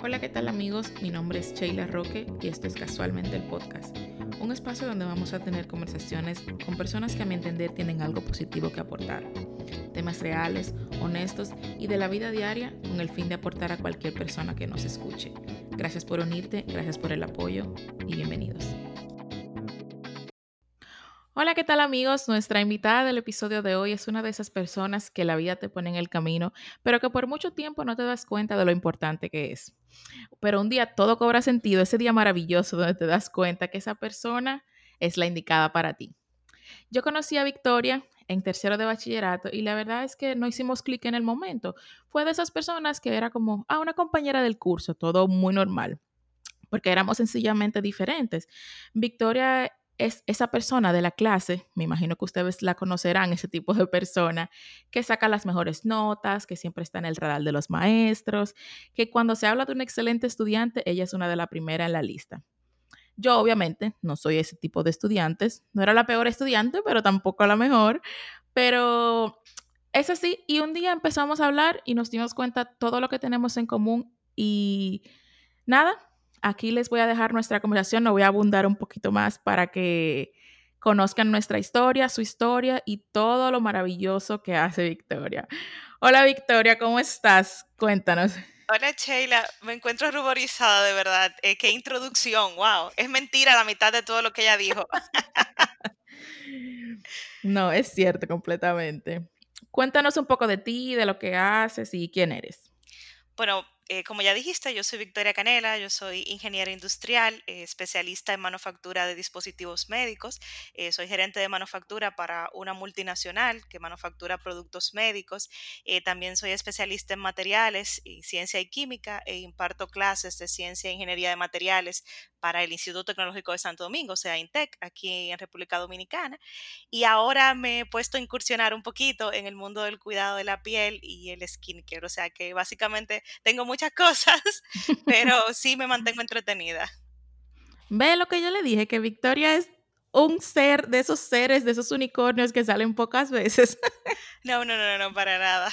Hola, ¿qué tal amigos? Mi nombre es Sheila Roque y esto es Casualmente el Podcast, un espacio donde vamos a tener conversaciones con personas que a mi entender tienen algo positivo que aportar, temas reales, honestos y de la vida diaria con el fin de aportar a cualquier persona que nos escuche. Gracias por unirte, gracias por el apoyo y bienvenidos. Hola, ¿qué tal amigos? Nuestra invitada del episodio de hoy es una de esas personas que la vida te pone en el camino, pero que por mucho tiempo no te das cuenta de lo importante que es. Pero un día todo cobra sentido, ese día maravilloso donde te das cuenta que esa persona es la indicada para ti. Yo conocí a Victoria en tercero de bachillerato y la verdad es que no hicimos clic en el momento. Fue de esas personas que era como, ah, una compañera del curso, todo muy normal porque éramos sencillamente diferentes. Victoria es esa persona de la clase, me imagino que ustedes la conocerán, ese tipo de persona, que saca las mejores notas, que siempre está en el radar de los maestros, que cuando se habla de un excelente estudiante, ella es una de las primeras en la lista. Yo obviamente no soy ese tipo de estudiantes, no era la peor estudiante, pero tampoco la mejor, pero es así. Y un día empezamos a hablar y nos dimos cuenta todo lo que tenemos en común y nada, aquí les voy a dejar nuestra conversación, no voy a abundar un poquito más para que conozcan nuestra historia, su historia y todo lo maravilloso que hace Victoria. Hola Victoria, ¿cómo estás? Cuéntanos. Hola Sheila, me encuentro ruborizada de verdad. Eh, qué introducción, wow. Es mentira la mitad de todo lo que ella dijo. no, es cierto completamente. Cuéntanos un poco de ti, de lo que haces y quién eres. Bueno, eh, como ya dijiste, yo soy Victoria Canela, yo soy ingeniera industrial, eh, especialista en manufactura de dispositivos médicos. Eh, soy gerente de manufactura para una multinacional que manufactura productos médicos. también soy especialista en materiales y ciencia y química e imparto clases de ciencia e ingeniería de materiales para el Instituto Tecnológico de Santo Domingo, o sea, INTEC, aquí en República Dominicana. Y ahora me he puesto a incursionar un poquito en el mundo del cuidado de la piel y el skincare, o sea que básicamente tengo muchas cosas, pero sí me mantengo entretenida. Ve lo que yo le dije, que Victoria es un ser de esos seres, de esos unicornios que salen pocas veces. No, no, no, no, para nada.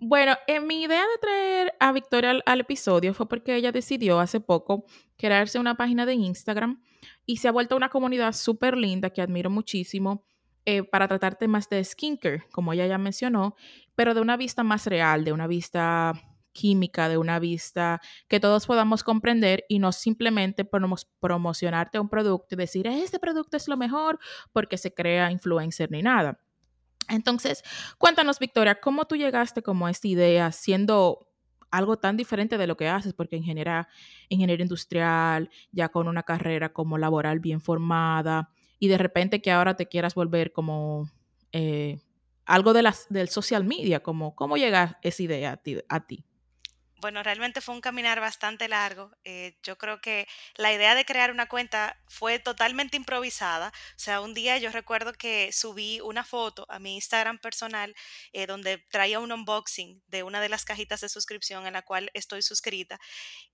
Bueno, en mi idea de traer a Victoria al, episodio fue porque ella decidió hace poco crearse una página de Instagram y se ha vuelto una comunidad súper linda que admiro muchísimo eh, para tratar temas de skincare, como ella ya mencionó, pero de una vista más real, de una vista química, de una vista que todos podamos comprender y no simplemente podemos promocionarte un producto y decir, este producto es lo mejor porque se crea influencer ni nada. Entonces, cuéntanos, Victoria, ¿cómo tú llegaste como a esta idea siendo algo tan diferente de lo que haces? Porque ingeniera, ingeniera industrial, ya con una carrera como laboral bien formada, y de repente que ahora te quieras volver como eh, algo de las, del social media, como, ¿cómo llega esa idea a ti? A ti? Bueno, realmente fue un caminar bastante largo. Eh, yo creo que la idea de crear una cuenta fue totalmente improvisada. O sea, un día yo recuerdo que subí una foto a mi Instagram personal eh, donde traía un unboxing de una de las cajitas de suscripción en la cual estoy suscrita.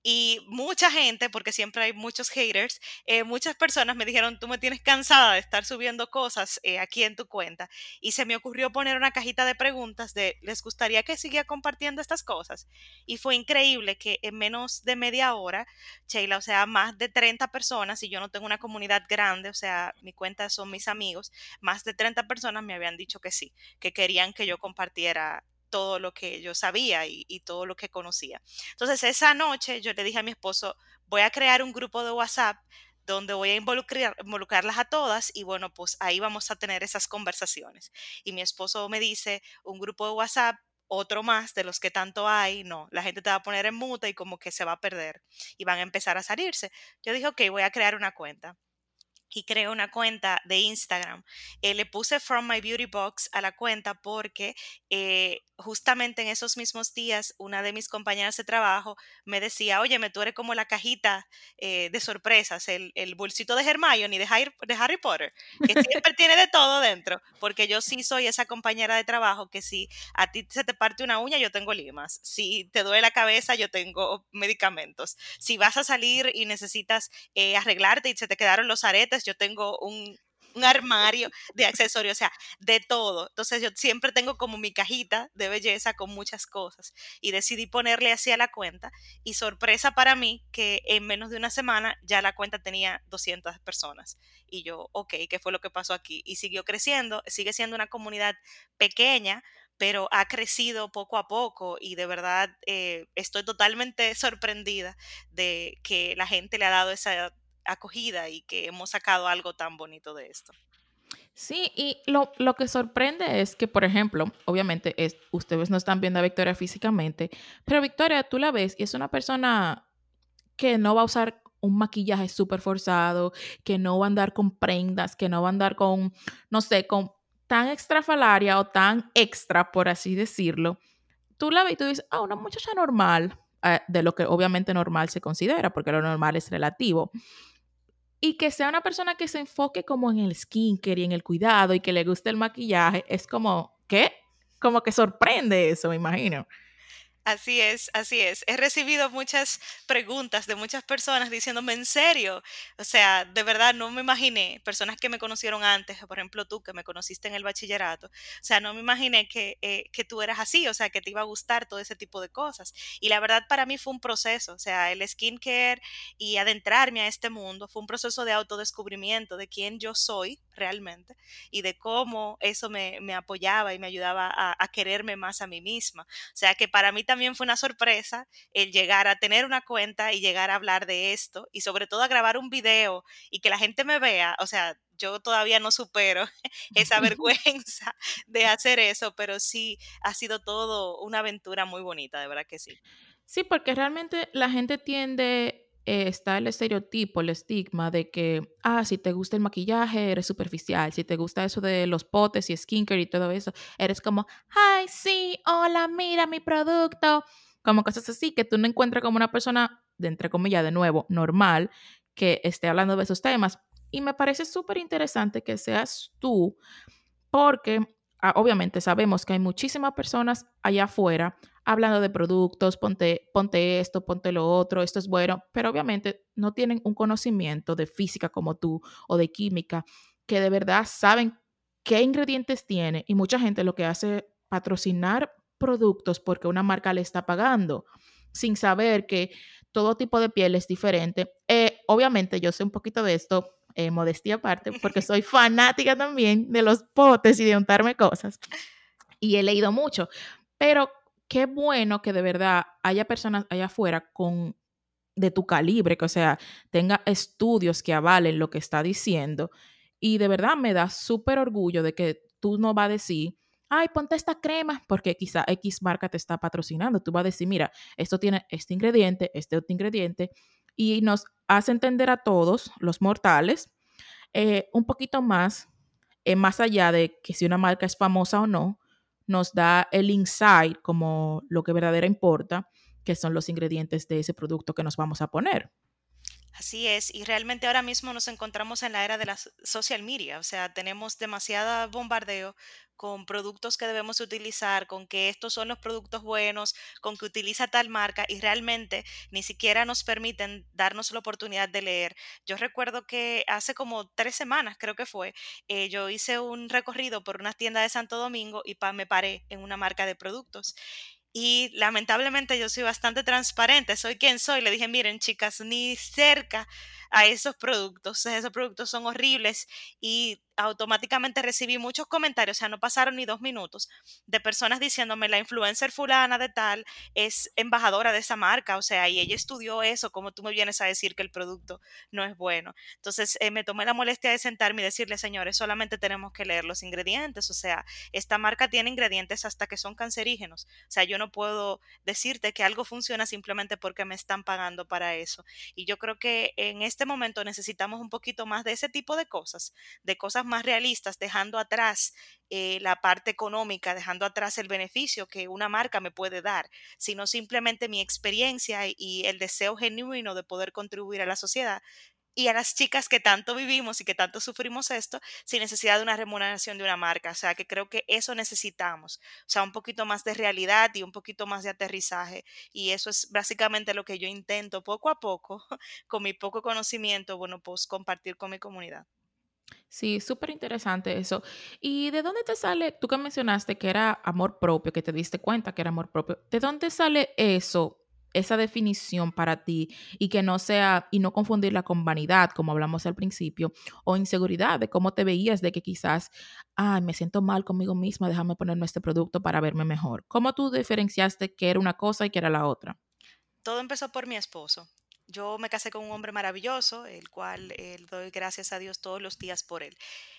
Y mucha gente, porque siempre hay muchos haters, eh, muchas personas me dijeron, tú me tienes cansada de estar subiendo cosas aquí en tu cuenta. Y se me ocurrió poner una cajita de preguntas de, ¿les gustaría que siga compartiendo estas cosas? Y fue increíble que en menos de media hora, Sheila, o sea, más de 30 personas, y yo no tengo una comunidad grande, o sea, mi cuenta son mis amigos, más de 30 personas me habían dicho que sí, que querían que yo compartiera todo lo que yo sabía y, todo lo que conocía. Entonces, esa noche yo le dije a mi esposo, voy a crear un grupo de WhatsApp donde voy a involucrar, involucrarlas a todas y bueno, pues ahí vamos a tener esas conversaciones. Y mi esposo me dice, un grupo de WhatsApp otro más de los que tanto hay, no, la gente te va a poner en muta y como que se va a perder y van a empezar a salirse. Yo dije, ok, voy a crear una cuenta y creé una cuenta de Instagram. Eh, le puse From My Beauty Box a la cuenta porque eh, justamente en esos mismos días una de mis compañeras de trabajo me decía, oye, me tú eres como la cajita eh, de sorpresas, el, bolsito de Hermione de de Harry Potter, que siempre tiene de todo dentro, porque yo sí soy esa compañera de trabajo que si a ti se te parte una uña, yo tengo limas, si te duele la cabeza, yo tengo medicamentos, si vas a salir y necesitas arreglarte y se te quedaron los aretes, yo tengo un un armario de accesorios, o sea, de todo. Entonces yo siempre tengo como mi cajita de belleza con muchas cosas y decidí ponerle así a la cuenta y sorpresa para mí que en menos de una semana ya la cuenta tenía 200 personas y yo, ok, ¿qué fue lo que pasó aquí? Y siguió creciendo, sigue siendo una comunidad pequeña, pero ha crecido poco a poco y de verdad eh, estoy totalmente sorprendida de que la gente le ha dado esa acogida y que hemos sacado algo tan bonito de esto. Sí, y lo, que sorprende es que, por ejemplo, obviamente es, ustedes no están viendo a Victoria físicamente, pero Victoria tú la ves y es una persona que no va a usar un maquillaje súper forzado, que no va a andar con prendas, que no va a andar con, no sé, con tan extrafalaria o tan extra, por así decirlo. Tú la ves y tú dices, ah, una muchacha normal, eh, de lo que obviamente normal se considera, porque lo normal es relativo y que sea una persona que se enfoque como en el skincare y en el cuidado y que le guste el maquillaje, es como, ¿qué? Como que sorprende eso, me imagino. Así es, así es. He recibido muchas preguntas de muchas personas diciéndome, ¿en serio? O sea, de verdad no me imaginé, personas que me conocieron antes, por ejemplo tú que me conociste en el bachillerato, o sea, no me imaginé que, eh, que tú eras así, o sea, que te iba a gustar todo ese tipo de cosas. Y la verdad para mí fue un proceso, o sea, el skincare y adentrarme a este mundo fue un proceso de autodescubrimiento de quién yo soy realmente y de cómo eso me, me apoyaba y me ayudaba a, a quererme más a mí misma. O sea, que para mí también también fue una sorpresa el llegar a tener una cuenta y llegar a hablar de esto y sobre todo a grabar un video y que la gente me vea, o sea, yo todavía no supero esa vergüenza de hacer eso, pero sí ha sido todo una aventura muy bonita, de verdad que sí. Sí, porque realmente la gente tiende, eh, está el estereotipo, el estigma de que, ah, si te gusta el maquillaje, eres superficial, si te gusta eso de los potes y skincare y todo eso, eres como, ay, sí, hola, mira mi producto, como cosas así, que tú no encuentras como una persona, de entre comillas, de nuevo, normal, que esté hablando de esos temas. Y me parece súper interesante que seas tú, porque ah, obviamente sabemos que hay muchísimas personas allá afuera hablando de productos, ponte, ponte esto, ponte lo otro, esto es bueno, pero obviamente no tienen un conocimiento de física como tú o de química que de verdad saben qué ingredientes tiene y mucha gente lo que hace es patrocinar productos porque una marca le está pagando sin saber que todo tipo de piel es diferente. Eh, obviamente yo sé un poquito de esto, eh, modestia aparte, porque soy fanática también de los potes y de untarme cosas. Y he leído mucho, pero qué bueno que de verdad haya personas allá afuera con de tu calibre, que o sea, tenga estudios que avalen lo que está diciendo. Y de verdad me da súper orgullo de que tú no vas a decir, ay, ponte esta crema, porque quizá X marca te está patrocinando. Tú vas a decir, mira, esto tiene este ingrediente, este otro ingrediente, y nos hace entender a todos, los mortales, eh, un poquito más, eh, más allá de que si una marca es famosa o no, nos da el insight como lo que verdadera importa, que son los ingredientes de ese producto que nos vamos a poner. Así es, y realmente ahora mismo nos encontramos en la era de la social media, o sea, tenemos demasiada bombardeo con productos que debemos utilizar, con que estos son los productos buenos, con que utiliza tal marca y realmente ni siquiera nos permiten darnos la oportunidad de leer. Yo recuerdo que hace como tres semanas, creo que fue, eh, yo hice un recorrido por una tienda de Santo Domingo y pa, me paré en una marca de productos y lamentablemente yo soy bastante transparente, soy quien soy. Le dije, miren chicas, ni cerca a esos productos, esos productos son horribles y automáticamente recibí muchos comentarios, o sea, no pasaron ni dos minutos, de personas diciéndome, la influencer fulana de tal es embajadora de esa marca, o sea, y ella estudió eso, como tú me vienes a decir que el producto no es bueno. Entonces, eh, me tomé la molestia de sentarme y decirle, señores, solamente tenemos que leer los ingredientes, o sea, esta marca tiene ingredientes hasta que son cancerígenos, o sea, yo no puedo decirte que algo funciona simplemente porque me están pagando para eso. Y yo creo que en este momento necesitamos un poquito más de ese tipo de cosas, de cosas más realistas, dejando atrás eh, la parte económica, dejando atrás el beneficio que una marca me puede dar, sino simplemente mi experiencia y el deseo genuino de poder contribuir a la sociedad y a las chicas que tanto vivimos y que tanto sufrimos esto sin necesidad de una remuneración de una marca. O sea, que creo que eso necesitamos. O sea, un poquito más de realidad y un poquito más de aterrizaje. Y eso es básicamente lo que yo intento poco a poco, con mi poco conocimiento, bueno, pues compartir con mi comunidad. Sí, súper interesante eso. ¿Y de dónde te sale? Tú que mencionaste que era amor propio, que te diste cuenta que era amor propio. ¿De dónde sale eso, esa definición para ti y que no sea, y no confundirla con vanidad, como hablamos al principio, o inseguridad de cómo te veías, de que quizás, ay, me siento mal conmigo misma, déjame ponerme este producto para verme mejor? ¿Cómo tú diferenciaste que era una cosa y que era la otra? Todo empezó por mi esposo. Yo me casé con un hombre maravilloso, el cual eh, doy gracias a Dios todos los días por él.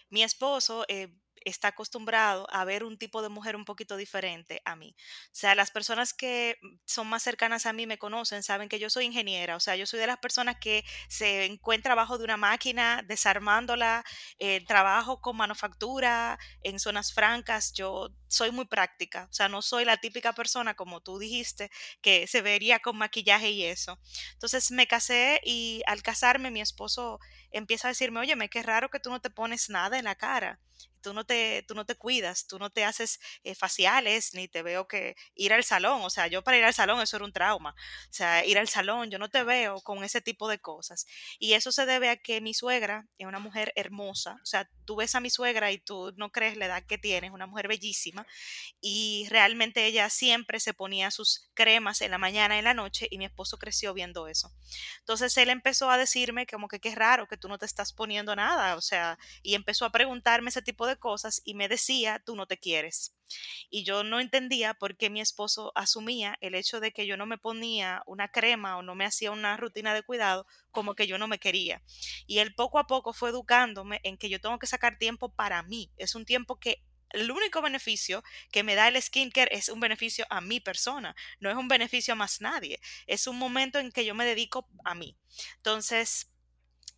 Mi esposo eh, está acostumbrado a ver un tipo de mujer un poquito diferente a mí. O sea, las personas que mm, son más cercanas a mí me conocen, saben que yo soy ingeniera. O sea, yo soy de las personas que se encuentra abajo de una máquina, desarmándola, eh, trabajo con manufactura en zonas francas. Yo soy muy práctica. O sea, no soy la típica persona, como tú dijiste, que se vería con maquillaje y eso. Entonces me casé y al casarme mi esposo empieza a decirme, oye, qué raro que tú no te pones nada en la cara tú no te, tú no te cuidas, tú no te haces eh, faciales, ni te veo que ir al salón, o sea, yo para ir al salón eso era un trauma, o sea, ir al salón, yo no te veo con ese tipo de cosas. Y eso se debe a que mi suegra es una mujer hermosa, o sea, tú ves a mi suegra y tú no crees la edad que tiene, es una mujer bellísima, y realmente ella siempre se ponía sus cremas en la mañana y en la noche, y mi esposo creció viendo eso. Entonces él empezó a decirme como que qué raro que tú no te estás poniendo nada, o sea, y empezó a preguntarme ese tipo de cosas y me decía, tú no te quieres. Y yo no entendía por qué mi esposo asumía el hecho de que yo no me ponía una crema o no me hacía una rutina de cuidado como que yo no me quería. Y él poco a poco fue educándome en que yo tengo que sacar tiempo para mí. Es un tiempo que el único beneficio que me da el skincare es un beneficio a mi persona, no es un beneficio a más nadie. Es un momento en que yo me dedico a mí. Entonces,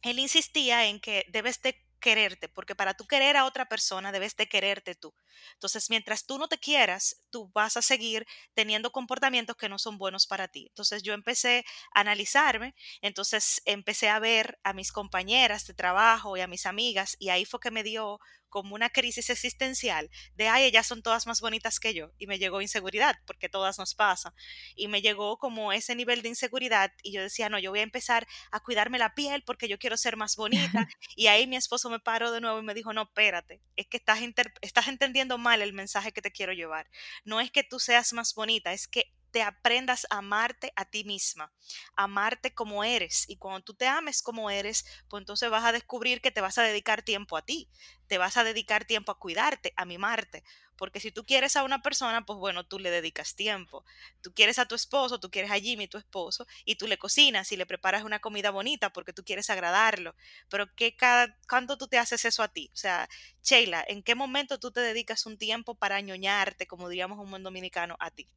él insistía en que debes de quererte, porque para tú querer a otra persona debes de quererte tú. Entonces, mientras tú no te quieras, tú vas a seguir teniendo comportamientos que no son buenos para ti. Entonces, yo empecé a analizarme, entonces empecé a ver a mis compañeras de trabajo y a mis amigas, y ahí fue que me dio como una crisis existencial de, ay, ellas son todas más bonitas que yo. Y me llegó inseguridad, porque todas nos pasa. Y me llegó como ese nivel de inseguridad y yo decía, no, yo voy a empezar a cuidarme la piel porque yo quiero ser más bonita. y ahí mi esposo me paró de nuevo y me dijo, no, espérate, es que estás, estás entendiendo mal el mensaje que te quiero llevar. No es que tú seas más bonita, es que aprendas a amarte a ti misma, amarte como eres. Y cuando tú te ames como eres, pues entonces vas a descubrir que te vas a dedicar tiempo a ti, te vas a dedicar tiempo a cuidarte, a mimarte. Porque si tú quieres a una persona, pues bueno, tú le dedicas tiempo. Tú quieres a tu esposo, tú quieres a Jimmy, tu esposo, y tú le cocinas y le preparas una comida bonita porque tú quieres agradarlo. Pero ¿qué cada, ¿cuándo tú te haces eso a ti? O sea, Sheila, ¿en qué momento tú te dedicas un tiempo para ñoñarte, como diríamos un buen dominicano, a ti?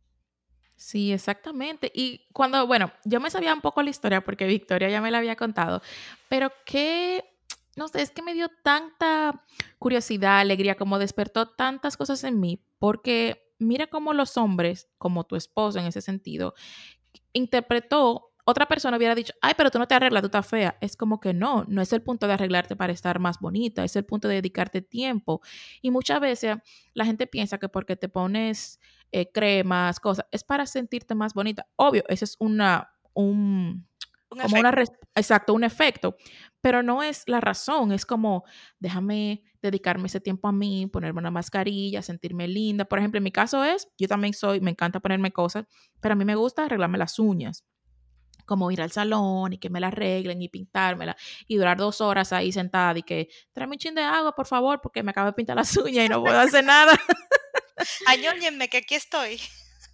Sí, exactamente. Y cuando, bueno, yo me sabía un poco la historia porque Victoria ya me la había contado, pero que, no sé, es que me dio tanta curiosidad, alegría, como despertó tantas cosas en mí, porque mira cómo los hombres, como tu esposo en ese sentido, interpretó otra persona hubiera dicho, ay, pero tú no te arreglas, tú estás fea. Es como que no, no es el punto de arreglarte para estar más bonita, es el punto de dedicarte tiempo. Y muchas veces la gente piensa que porque te pones eh, cremas, cosas, es para sentirte más bonita. Obvio, eso es una, un, Un como una, efecto. res- exacto, un efecto, pero no es la razón, es como, déjame dedicarme ese tiempo a mí, ponerme una mascarilla, sentirme linda. Por ejemplo, en mi caso es, yo también soy, me encanta ponerme cosas, pero a mí me gusta arreglarme las uñas como ir al salón y que me la arreglen y pintármela y durar dos horas ahí sentada y que tráeme un chin de agua, por favor, porque me acabo de pintar las uñas y no puedo hacer nada. Añóñenme que aquí estoy.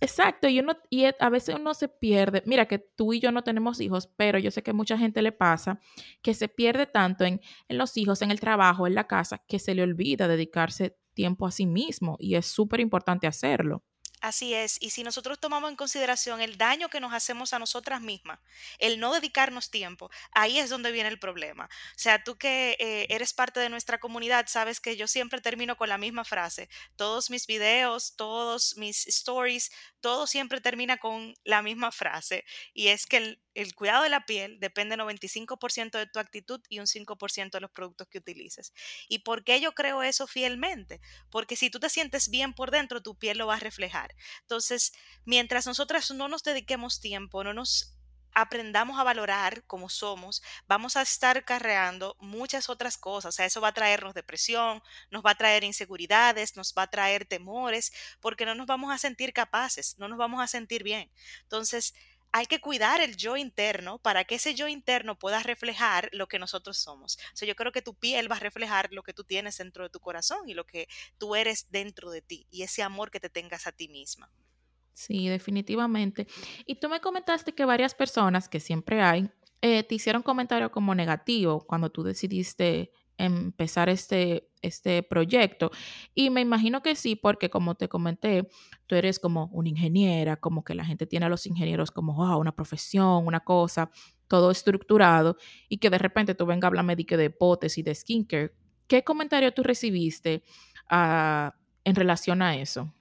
Exacto, y, uno, y e- a veces uno se pierde. Mira que tú y yo no tenemos hijos, pero yo sé que mucha gente le pasa que se pierde tanto en, en los hijos, en el trabajo, en la casa, que se le olvida dedicarse tiempo a sí mismo y es súper importante hacerlo. Así es, y si nosotros tomamos en consideración el daño que nos hacemos a nosotras mismas, el no dedicarnos tiempo, ahí es donde viene el problema. O sea, tú que eh, eres parte de nuestra comunidad, sabes que yo siempre termino con la misma frase. Todos mis videos, todos mis stories, todo siempre termina con la misma frase, y es que el, cuidado de la piel depende 95% de tu actitud y un 5% de los productos que utilices. ¿Y por qué yo creo eso fielmente? Porque si tú te sientes bien por dentro, tu piel lo va a reflejar. Entonces, mientras nosotras no nos dediquemos tiempo, no nos aprendamos a valorar como somos, vamos a estar carreando muchas otras cosas. O sea, eso va a traernos depresión, nos va a traer inseguridades, nos va a traer temores, porque no nos vamos a sentir capaces, no nos vamos a sentir bien. Entonces, hay que cuidar el yo interno para que ese yo interno pueda reflejar lo que nosotros somos. O sea, yo creo que tu piel va a reflejar lo que tú tienes dentro de tu corazón y lo que tú eres dentro de ti y ese amor que te tengas a ti misma. Sí, definitivamente. Y tú me comentaste que varias personas, que siempre hay, eh, te hicieron comentarios como negativo cuando tú decidiste empezar este, este proyecto. Y me imagino que sí, porque como te comenté, tú eres como una ingeniera, como que la gente tiene a los ingenieros como wow, una profesión, una cosa, todo estructurado, y que de repente tú vengas a hablarme de, de potes y de skincare. ¿Qué comentario tú recibiste ah, en relación a eso?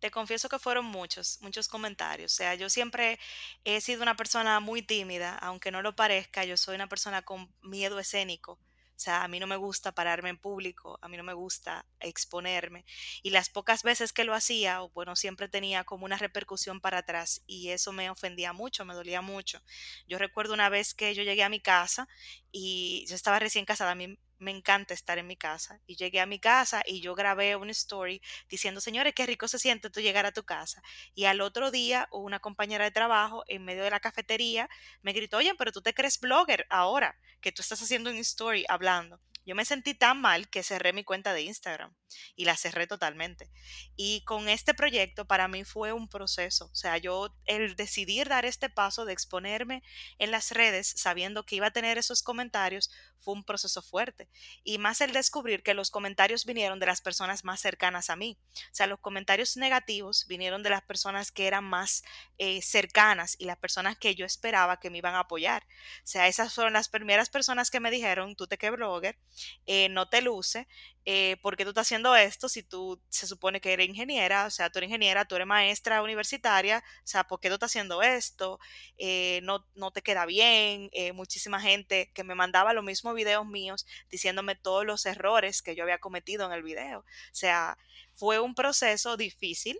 Te confieso que fueron muchos, muchos comentarios. O sea, yo siempre he sido una persona muy tímida, aunque no lo parezca, yo soy una persona con miedo escénico. O sea, a mí no me gusta pararme en público, a mí no me gusta exponerme. Y las pocas veces que lo hacía, bueno, siempre tenía como una repercusión para atrás y eso me ofendía mucho, me dolía mucho. Yo recuerdo una vez que yo llegué a mi casa y yo estaba recién casada, a me encanta estar en mi casa. Y llegué a mi casa y yo grabé una story diciendo, señores, qué rico se siente tú llegar a tu casa. Y al otro día, una compañera de trabajo en medio de la cafetería me gritó, oye, pero tú te crees blogger ahora, que tú estás haciendo un story hablando. Yo me sentí tan mal que cerré mi cuenta de Instagram y la cerré totalmente. Y con este proyecto para mí fue un proceso. O sea, yo el decidir dar este paso de exponerme en las redes sabiendo que iba a tener esos comentarios fue un proceso fuerte. Y más el descubrir que los comentarios vinieron de las personas más cercanas a mí. O sea, los comentarios negativos vinieron de las personas que eran más eh, cercanas y las personas que yo esperaba que me iban a apoyar. O sea, esas fueron las primeras personas que me dijeron, tú te que blogger, eh, no te luce, eh, ¿por qué tú estás haciendo esto si tú se supone que eres ingeniera? O sea, tú eres ingeniera, tú eres maestra universitaria, o sea, ¿por qué tú estás haciendo esto? Eh, no, no te queda bien. Eh, muchísima gente que me mandaba los mismos videos míos diciéndome todos los errores que yo había cometido en el video. O sea, fue un proceso difícil,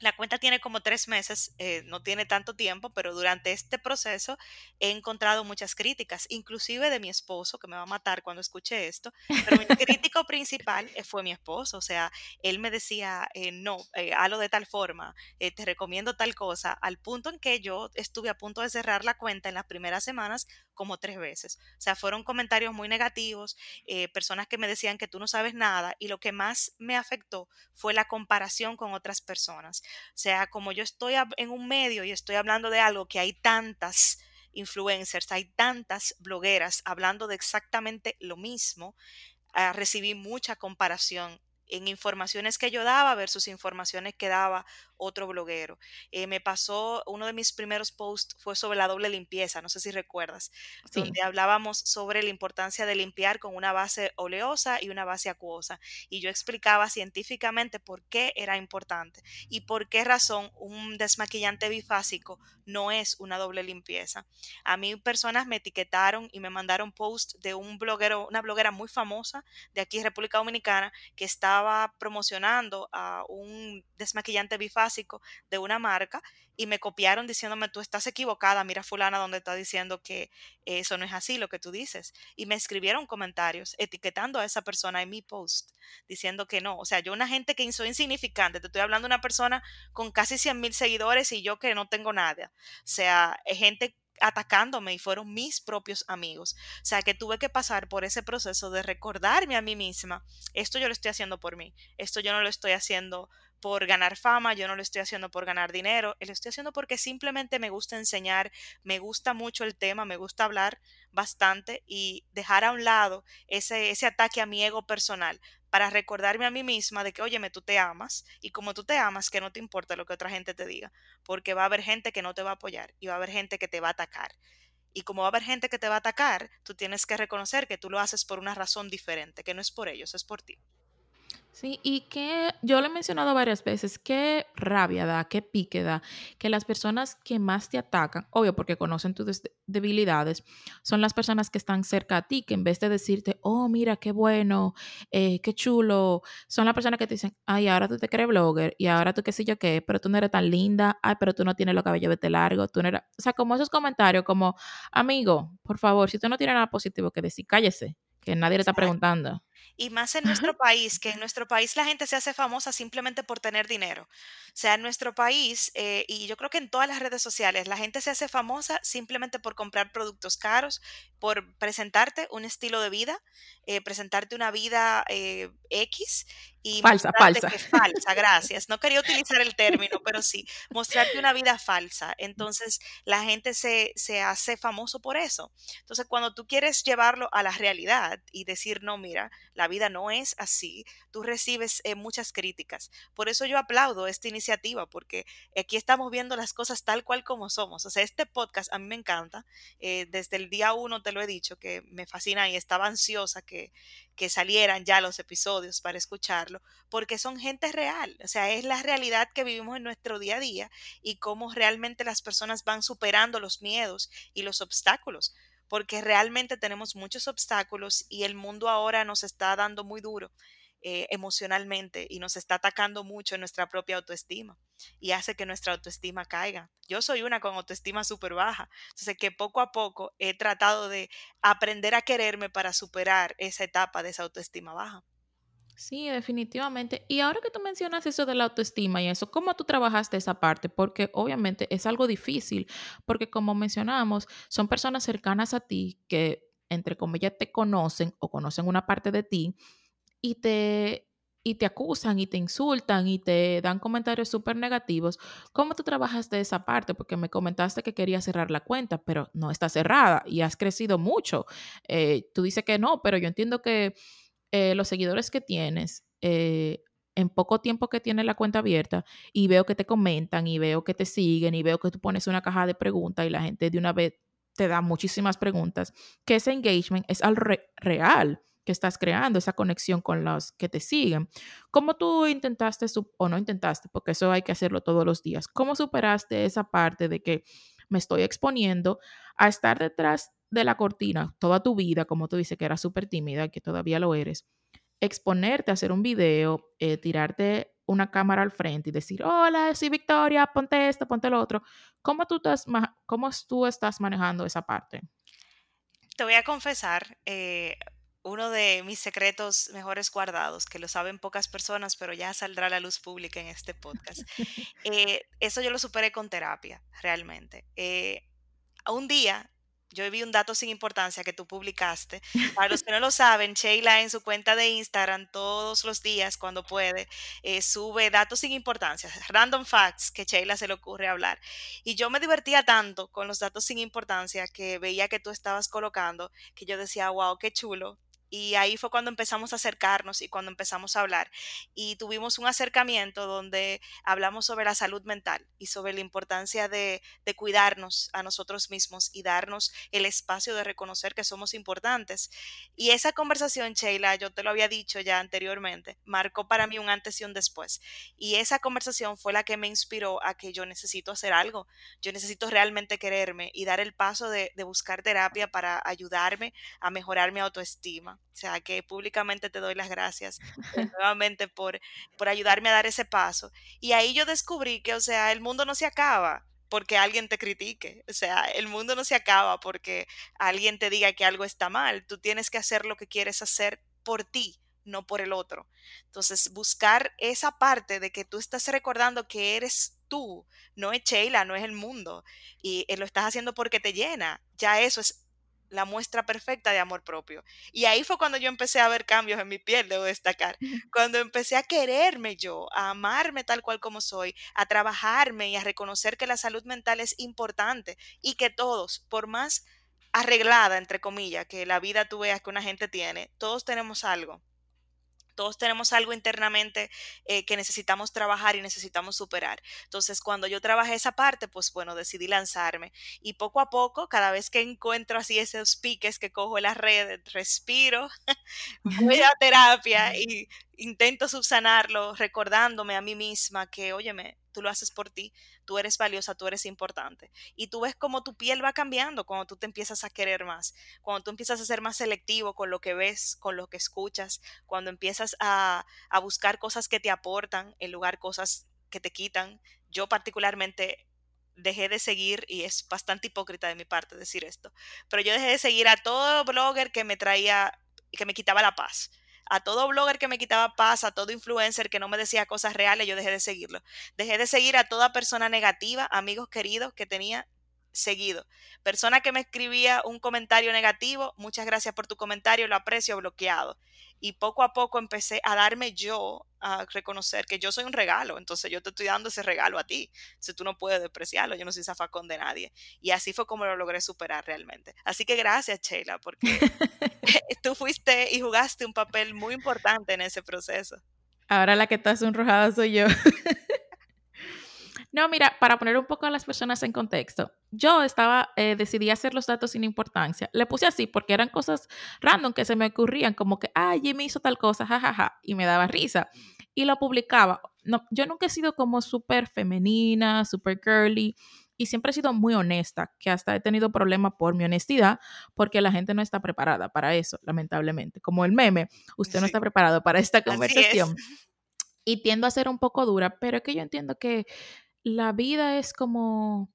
la cuenta tiene como tres meses, eh, no tiene tanto tiempo, pero durante este proceso he encontrado muchas críticas, inclusive de mi esposo, que me va a matar cuando escuche esto, pero mi crítico principal eh, fue mi esposo, o sea, él me decía, eh, no, eh, hazlo de tal forma, te recomiendo tal cosa, al punto en que yo estuve a punto de cerrar la cuenta en las primeras semanas como tres veces. O sea, fueron comentarios muy negativos, personas que me decían que tú no sabes nada, y lo que más me afectó fue la comparación con otras personas. O sea, como yo estoy en un medio y estoy hablando de algo que hay tantas influencers, hay tantas blogueras hablando de exactamente lo mismo, ah, recibí mucha comparación en informaciones que yo daba versus informaciones que daba otro bloguero. Eh, me pasó, uno de mis primeros posts fue sobre la doble limpieza, no sé si recuerdas, Sí, donde hablábamos sobre la importancia de limpiar con una base oleosa y una base acuosa. Y yo explicaba científicamente por qué era importante y por qué razón un desmaquillante bifásico no es una doble limpieza. A mí personas me etiquetaron y me mandaron post de un bloguero, una bloguera muy famosa de aquí, República Dominicana, que estaba promocionando a un desmaquillante bifásico de una marca y me copiaron diciéndome tú estás equivocada, mira fulana donde está diciendo que eso no es así lo que tú dices. Y me escribieron comentarios etiquetando a esa persona en mi post diciendo que no. O sea, yo una gente que soy insignificante, te estoy hablando de una persona con casi 100 mil seguidores y yo que no tengo nada. O sea, gente atacándome y fueron mis propios amigos. O sea, que tuve que pasar por ese proceso de recordarme a mí misma, esto yo lo estoy haciendo por mí, esto yo no lo estoy haciendo por ganar fama, yo no lo estoy haciendo por ganar dinero, lo estoy haciendo porque simplemente me gusta enseñar, me gusta mucho el tema, me gusta hablar bastante y dejar a un lado ese, ataque a mi ego personal para recordarme a mí misma de que, óyeme, tú te amas y como tú te amas, que no te importa lo que otra gente te diga, porque va a haber gente que no te va a apoyar y va a haber gente que te va a atacar. Y como va a haber gente que te va a atacar, tú tienes que reconocer que tú lo haces por una razón diferente, que no es por ellos, es por ti. Sí, y que yo lo he mencionado varias veces, qué rabia da, qué pique da, que las personas que más te atacan, obvio porque conocen tus des- debilidades, son las personas que están cerca a ti, que en vez de decirte, oh, mira, qué bueno, eh, qué chulo, son las personas que te dicen, ay, ahora tú te crees blogger y ahora tú qué sé yo qué, pero tú no eres tan linda, ay, pero tú no tienes los cabellos de largo, tú no eres, o sea, como esos comentarios como, amigo, por favor, si usted no tiene nada positivo que decir, cállese, que nadie le está preguntando. Y más en nuestro país, que en nuestro país la gente se hace famosa simplemente por tener dinero. O sea, en nuestro país, eh, y yo creo que en todas las redes sociales, la gente se hace famosa simplemente por comprar productos caros, por presentarte un estilo de vida, eh, presentarte una vida eh, X y Falsa, falsa. que falsa, gracias. No quería utilizar el término, pero sí, mostrarte una vida falsa. Entonces, la gente se, se hace famoso por eso. Entonces, cuando tú quieres llevarlo a la realidad y decir, no, mira, la vida no es así, tú recibes eh, muchas críticas. Por eso yo aplaudo esta iniciativa, porque aquí estamos viendo las cosas tal cual como somos. O sea, este podcast a mí me encanta. eh, desde el día uno te lo he dicho, que me fascina y estaba ansiosa que, que salieran ya los episodios para escucharlo, porque son gente real. O sea, es la realidad que vivimos en nuestro día a día y cómo realmente las personas van superando los miedos y los obstáculos porque realmente tenemos muchos obstáculos y el mundo ahora nos está dando muy duro eh, emocionalmente y nos está atacando mucho en nuestra propia autoestima y hace que nuestra autoestima caiga. Yo soy una con autoestima súper baja, entonces que poco a poco he tratado de aprender a quererme para superar esa etapa de esa autoestima baja. Sí, definitivamente. Y ahora que tú mencionas eso de la autoestima y eso, ¿cómo tú trabajaste esa parte? Porque obviamente es algo difícil, porque como mencionamos, son personas cercanas a ti que, entre comillas, te conocen o conocen una parte de ti y te, y te acusan y te insultan y te dan comentarios súper negativos. ¿Cómo tú trabajaste esa parte? Porque me comentaste que querías cerrar la cuenta, pero no está cerrada y has crecido mucho. Eh, tú dices que no, pero yo entiendo que eh, los seguidores que tienes, eh, en poco tiempo que tienes la cuenta abierta y veo que te comentan y veo que te siguen y veo que tú pones una caja de preguntas y la gente de una vez te da muchísimas preguntas, que ese engagement es al re- real que estás creando, esa conexión con los que te siguen. ¿Cómo tú intentaste, o no intentaste, porque eso hay que hacerlo todos los días, cómo superaste esa parte de que me estoy exponiendo a estar detrás de la cortina toda tu vida, como tú dices que eras súper tímida, que todavía lo eres, exponerte a hacer un video, eh, tirarte una cámara al frente y decir, hola, soy Victoria, ponte esto, ponte lo otro. ¿Cómo tú estás, cómo tú estás manejando esa parte? Te voy a confesar eh, uno de mis secretos mejores guardados, que lo saben pocas personas, pero ya saldrá a la luz pública en este podcast. Eh, eso yo lo superé con terapia, realmente. Eh, un día yo vi un dato sin importancia que tú publicaste. Para los que no lo saben, Sheila en su cuenta de Instagram todos los días, cuando puede, eh, sube datos sin importancia, random facts que Sheila se le ocurre hablar. Y yo me divertía tanto con los datos sin importancia que veía que tú estabas colocando, que yo decía, wow, qué chulo. Y ahí fue cuando empezamos a acercarnos y cuando empezamos a hablar. Y tuvimos un acercamiento donde hablamos sobre la salud mental y sobre la importancia de cuidarnos a nosotros mismos y darnos el espacio de reconocer que somos importantes. Y esa conversación, Sheila, yo te lo había dicho ya anteriormente, marcó para mí un antes y un después. Y esa conversación fue la que me inspiró a que yo necesito hacer algo. Yo necesito realmente quererme y dar el paso de buscar terapia para ayudarme a mejorar mi autoestima. O sea, que públicamente te doy las gracias eh, nuevamente por, por ayudarme a dar ese paso. Y ahí yo descubrí que, o sea, el mundo no se acaba porque alguien te critique. O sea, el mundo no se acaba porque alguien te diga que algo está mal. Tú tienes que hacer lo que quieres hacer por ti, no por el otro. Entonces, buscar esa parte de que tú estás recordando que eres tú, no es Sheila, no es el mundo, y eh, lo estás haciendo porque te llena. Ya eso es la muestra perfecta de amor propio. Y ahí fue cuando yo empecé a ver cambios en mi piel, debo destacar. Cuando empecé a quererme yo, a amarme tal cual como soy, a trabajarme y a reconocer que la salud mental es importante y que todos, por más arreglada, entre comillas, que la vida tú veas que una gente tiene, todos tenemos algo Todos tenemos algo internamente eh, que necesitamos trabajar y necesitamos superar. Entonces, cuando yo trabajé esa parte, pues bueno, decidí lanzarme. Y poco a poco, cada vez que encuentro así esos piques que cojo en las redes, respiro, voy a terapia y intento subsanarlo recordándome a mí misma que, óyeme, tú lo haces por ti, tú eres valiosa, tú eres importante. Y tú ves cómo tu piel va cambiando cuando tú te empiezas a querer más, cuando tú empiezas a ser más selectivo con lo que ves, con lo que escuchas, cuando empiezas a, a buscar cosas que te aportan en lugar cosas que te quitan. Yo particularmente dejé de seguir, y es bastante hipócrita de mi parte decir esto, pero yo dejé de seguir a todo blogger que me traía, que me quitaba la paz a todo blogger que me quitaba paz, a todo influencer que no me decía cosas reales, yo dejé de seguirlo. Dejé de seguir a toda persona negativa, amigos queridos que tenía seguido. Persona que me escribía un comentario negativo, muchas gracias por tu comentario, lo aprecio, bloqueado. Y poco a poco empecé a darme yo a reconocer que yo soy un regalo, entonces yo te estoy dando ese regalo a ti. Si tú no puedes despreciarlo, yo no soy zafacón de nadie. Y así fue como lo logré superar realmente. Así que gracias, Sheila, porque tú fuiste y jugaste un papel muy importante en ese proceso. Ahora la que está sonrojada soy yo. No, mira, para poner un poco a las personas en contexto, yo estaba, eh, decidí hacer los datos sin importancia. Le puse así porque eran cosas random que se me ocurrían, como que, ay, Jimmy hizo tal cosa, jajaja, y me daba risa. Y lo publicaba. No, yo nunca he sido como súper femenina, súper girly, y siempre he sido muy honesta, que hasta he tenido problemas por mi honestidad, porque la gente no está preparada para eso, lamentablemente. Como el meme, usted no está preparado para esta conversación. Y tiendo a ser un poco dura, pero es que yo entiendo que la vida es como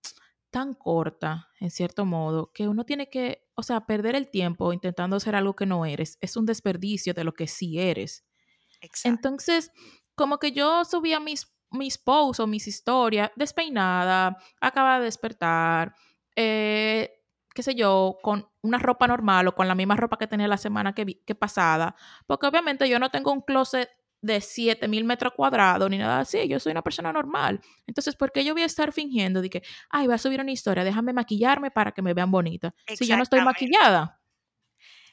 tan corta, en cierto modo, que uno tiene que, o sea, perder el tiempo intentando hacer algo que no eres, es un desperdicio de lo que sí eres. Entonces, como que yo subía mis, mis posts o mis historias despeinada, acaba de despertar, eh, qué sé yo, con una ropa normal o con la misma ropa que tenía la semana que, que pasada, porque obviamente yo no tengo un closet de 7000 metros cuadrados ni nada así. Yo soy una persona normal. Entonces, ¿por qué yo voy a estar fingiendo de que, ay, voy a subir una historia, déjame maquillarme para que me vean bonita? Si yo no estoy maquillada.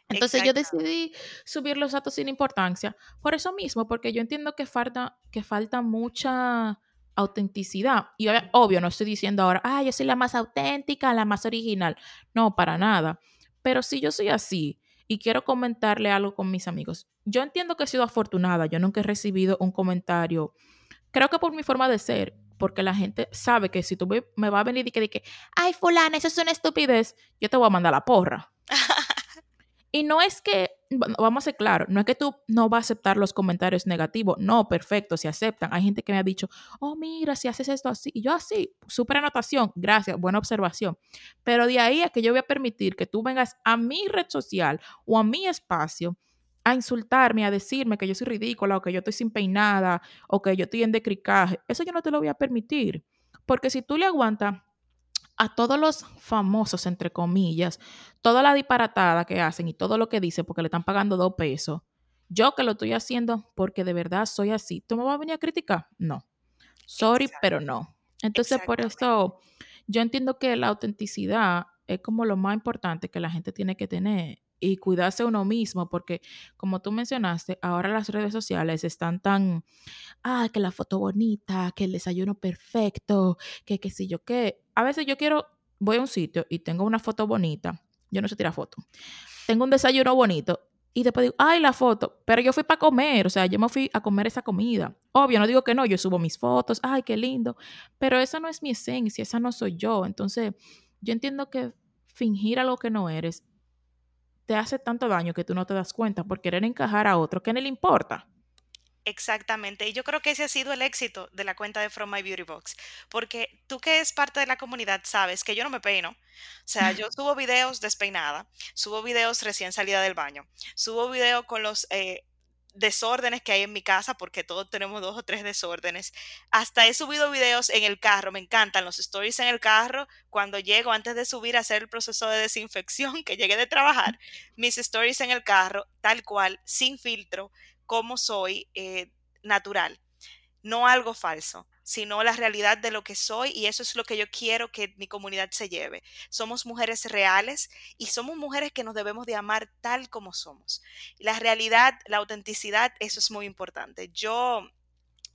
Entonces yo decidí subir los datos sin importancia. Por eso mismo, porque yo entiendo que falta, que falta mucha autenticidad. Y obvio, no estoy diciendo ahora, ay, yo soy la más auténtica, la más original. No, para nada. Pero si yo soy así y quiero comentarle algo con mis amigos. Yo entiendo que he sido afortunada, yo nunca he recibido un comentario, creo que por mi forma de ser, porque la gente sabe que si tú me, vas a venir y que, que, ay, fulana, eso es una estupidez, yo te voy a mandar la porra. Y no es que vamos a ser claros, no es que tú no vas a aceptar los comentarios negativos, no, perfecto, se aceptan. Hay gente que me ha dicho, oh, mira, si haces esto así, y yo así, súper anotación, gracias, buena observación. Pero de ahí a que yo voy a permitir que tú vengas a mi red social o a mi espacio a insultarme, a decirme que yo soy ridícula o que yo estoy sin peinada o que yo estoy en decricaje, eso yo no te lo voy a permitir. Porque si tú le aguantas a todos los famosos, entre comillas, toda la disparatada que hacen y todo lo que dicen porque le están pagando dos pesos, yo que lo estoy haciendo porque de verdad soy así, ¿tú me vas a venir a criticar? No. Sorry, pero no. Entonces, por eso yo entiendo que la autenticidad es como lo más importante que la gente tiene que tener y cuidarse uno mismo, porque como tú mencionaste, ahora las redes sociales están tan, ah, que la foto bonita, que el desayuno perfecto, que qué sé yo qué. A veces yo quiero, voy a un sitio y tengo una foto bonita, yo no sé tirar foto, tengo un desayuno bonito y después digo, ay, la foto, pero yo fui para comer, o sea, yo me fui a comer esa comida. Obvio, no digo que no, yo subo mis fotos, ay, qué lindo, pero esa no es mi esencia, esa no soy yo. Entonces, yo entiendo que fingir algo que no eres te hace tanto daño que tú no te das cuenta por querer encajar a otro que no le importa. Exactamente, y yo creo que ese ha sido el éxito de la cuenta de From My Beauty Box, porque tú que es parte de la comunidad sabes que yo no me peino, o sea, yo subo videos despeinada, subo videos recién salida del baño, subo videos con los eh, desórdenes que hay en mi casa, porque todos tenemos dos o tres desórdenes. Hasta he subido videos en el carro, me encantan los stories en el carro, cuando llego antes de subir a hacer el proceso de desinfección, que llegué de trabajar, mis stories en el carro, tal cual, sin filtro, como soy, eh, natural, no algo falso. sino la realidad de lo que soy y eso es lo que yo quiero que mi comunidad se lleve. Somos mujeres reales y somos mujeres que nos debemos de amar tal como somos. La realidad, la autenticidad, eso es muy importante. Yo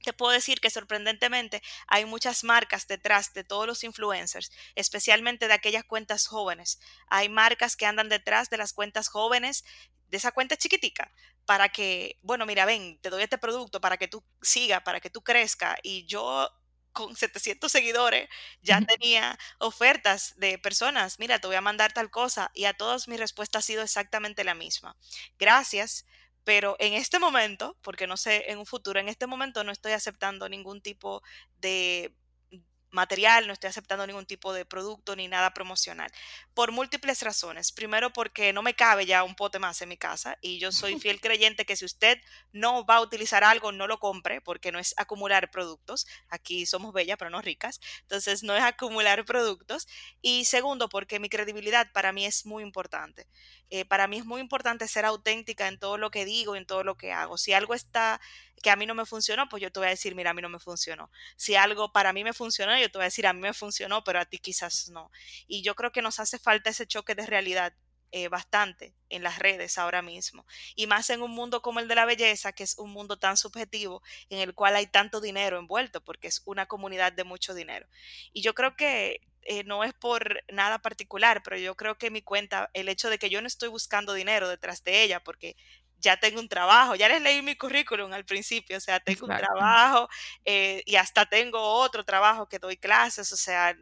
te puedo decir que sorprendentemente hay muchas marcas detrás de todos los influencers, especialmente de aquellas cuentas jóvenes. Hay marcas que andan detrás de las cuentas jóvenes, de esa cuenta chiquitica, para que, bueno, mira, ven, te doy este producto para que tú sigas, para que tú crezca. Y yo con 700 seguidores ya tenía ofertas de personas, mira, te voy a mandar tal cosa. Y a todos mi respuesta ha sido exactamente la misma. Gracias pero en este momento, porque no sé, en un futuro, en este momento no estoy aceptando ningún tipo de material, no estoy aceptando ningún tipo de producto ni nada promocional, por múltiples razones. Primero porque no me cabe ya un pote más en mi casa y yo soy fiel creyente que si usted no va a utilizar algo, no lo compre porque no es acumular productos. Aquí somos bellas, pero no ricas. Entonces no es acumular productos. Y segundo porque mi credibilidad para mí es muy importante. Eh, para mí es muy importante ser auténtica en todo lo que digo, en todo lo que hago. Si algo está que a mí no me funcionó, pues yo te voy a decir, mira, a mí no me funcionó. Si algo para mí me funcionó, yo te voy a decir, a mí me funcionó, pero a ti quizás no. Y yo creo que nos hace falta ese choque de realidad eh, bastante en las redes ahora mismo. Y más en un mundo como el de la belleza, que es un mundo tan subjetivo, en el cual hay tanto dinero envuelto, porque es una comunidad de mucho dinero. Y yo creo que eh, no es por nada particular, pero yo creo que mi cuenta, el hecho de que yo no estoy buscando dinero detrás de ella, porque ya tengo un trabajo, ya les leí mi currículum al principio, o sea, tengo un trabajo eh, y hasta tengo otro trabajo que doy clases, o sea,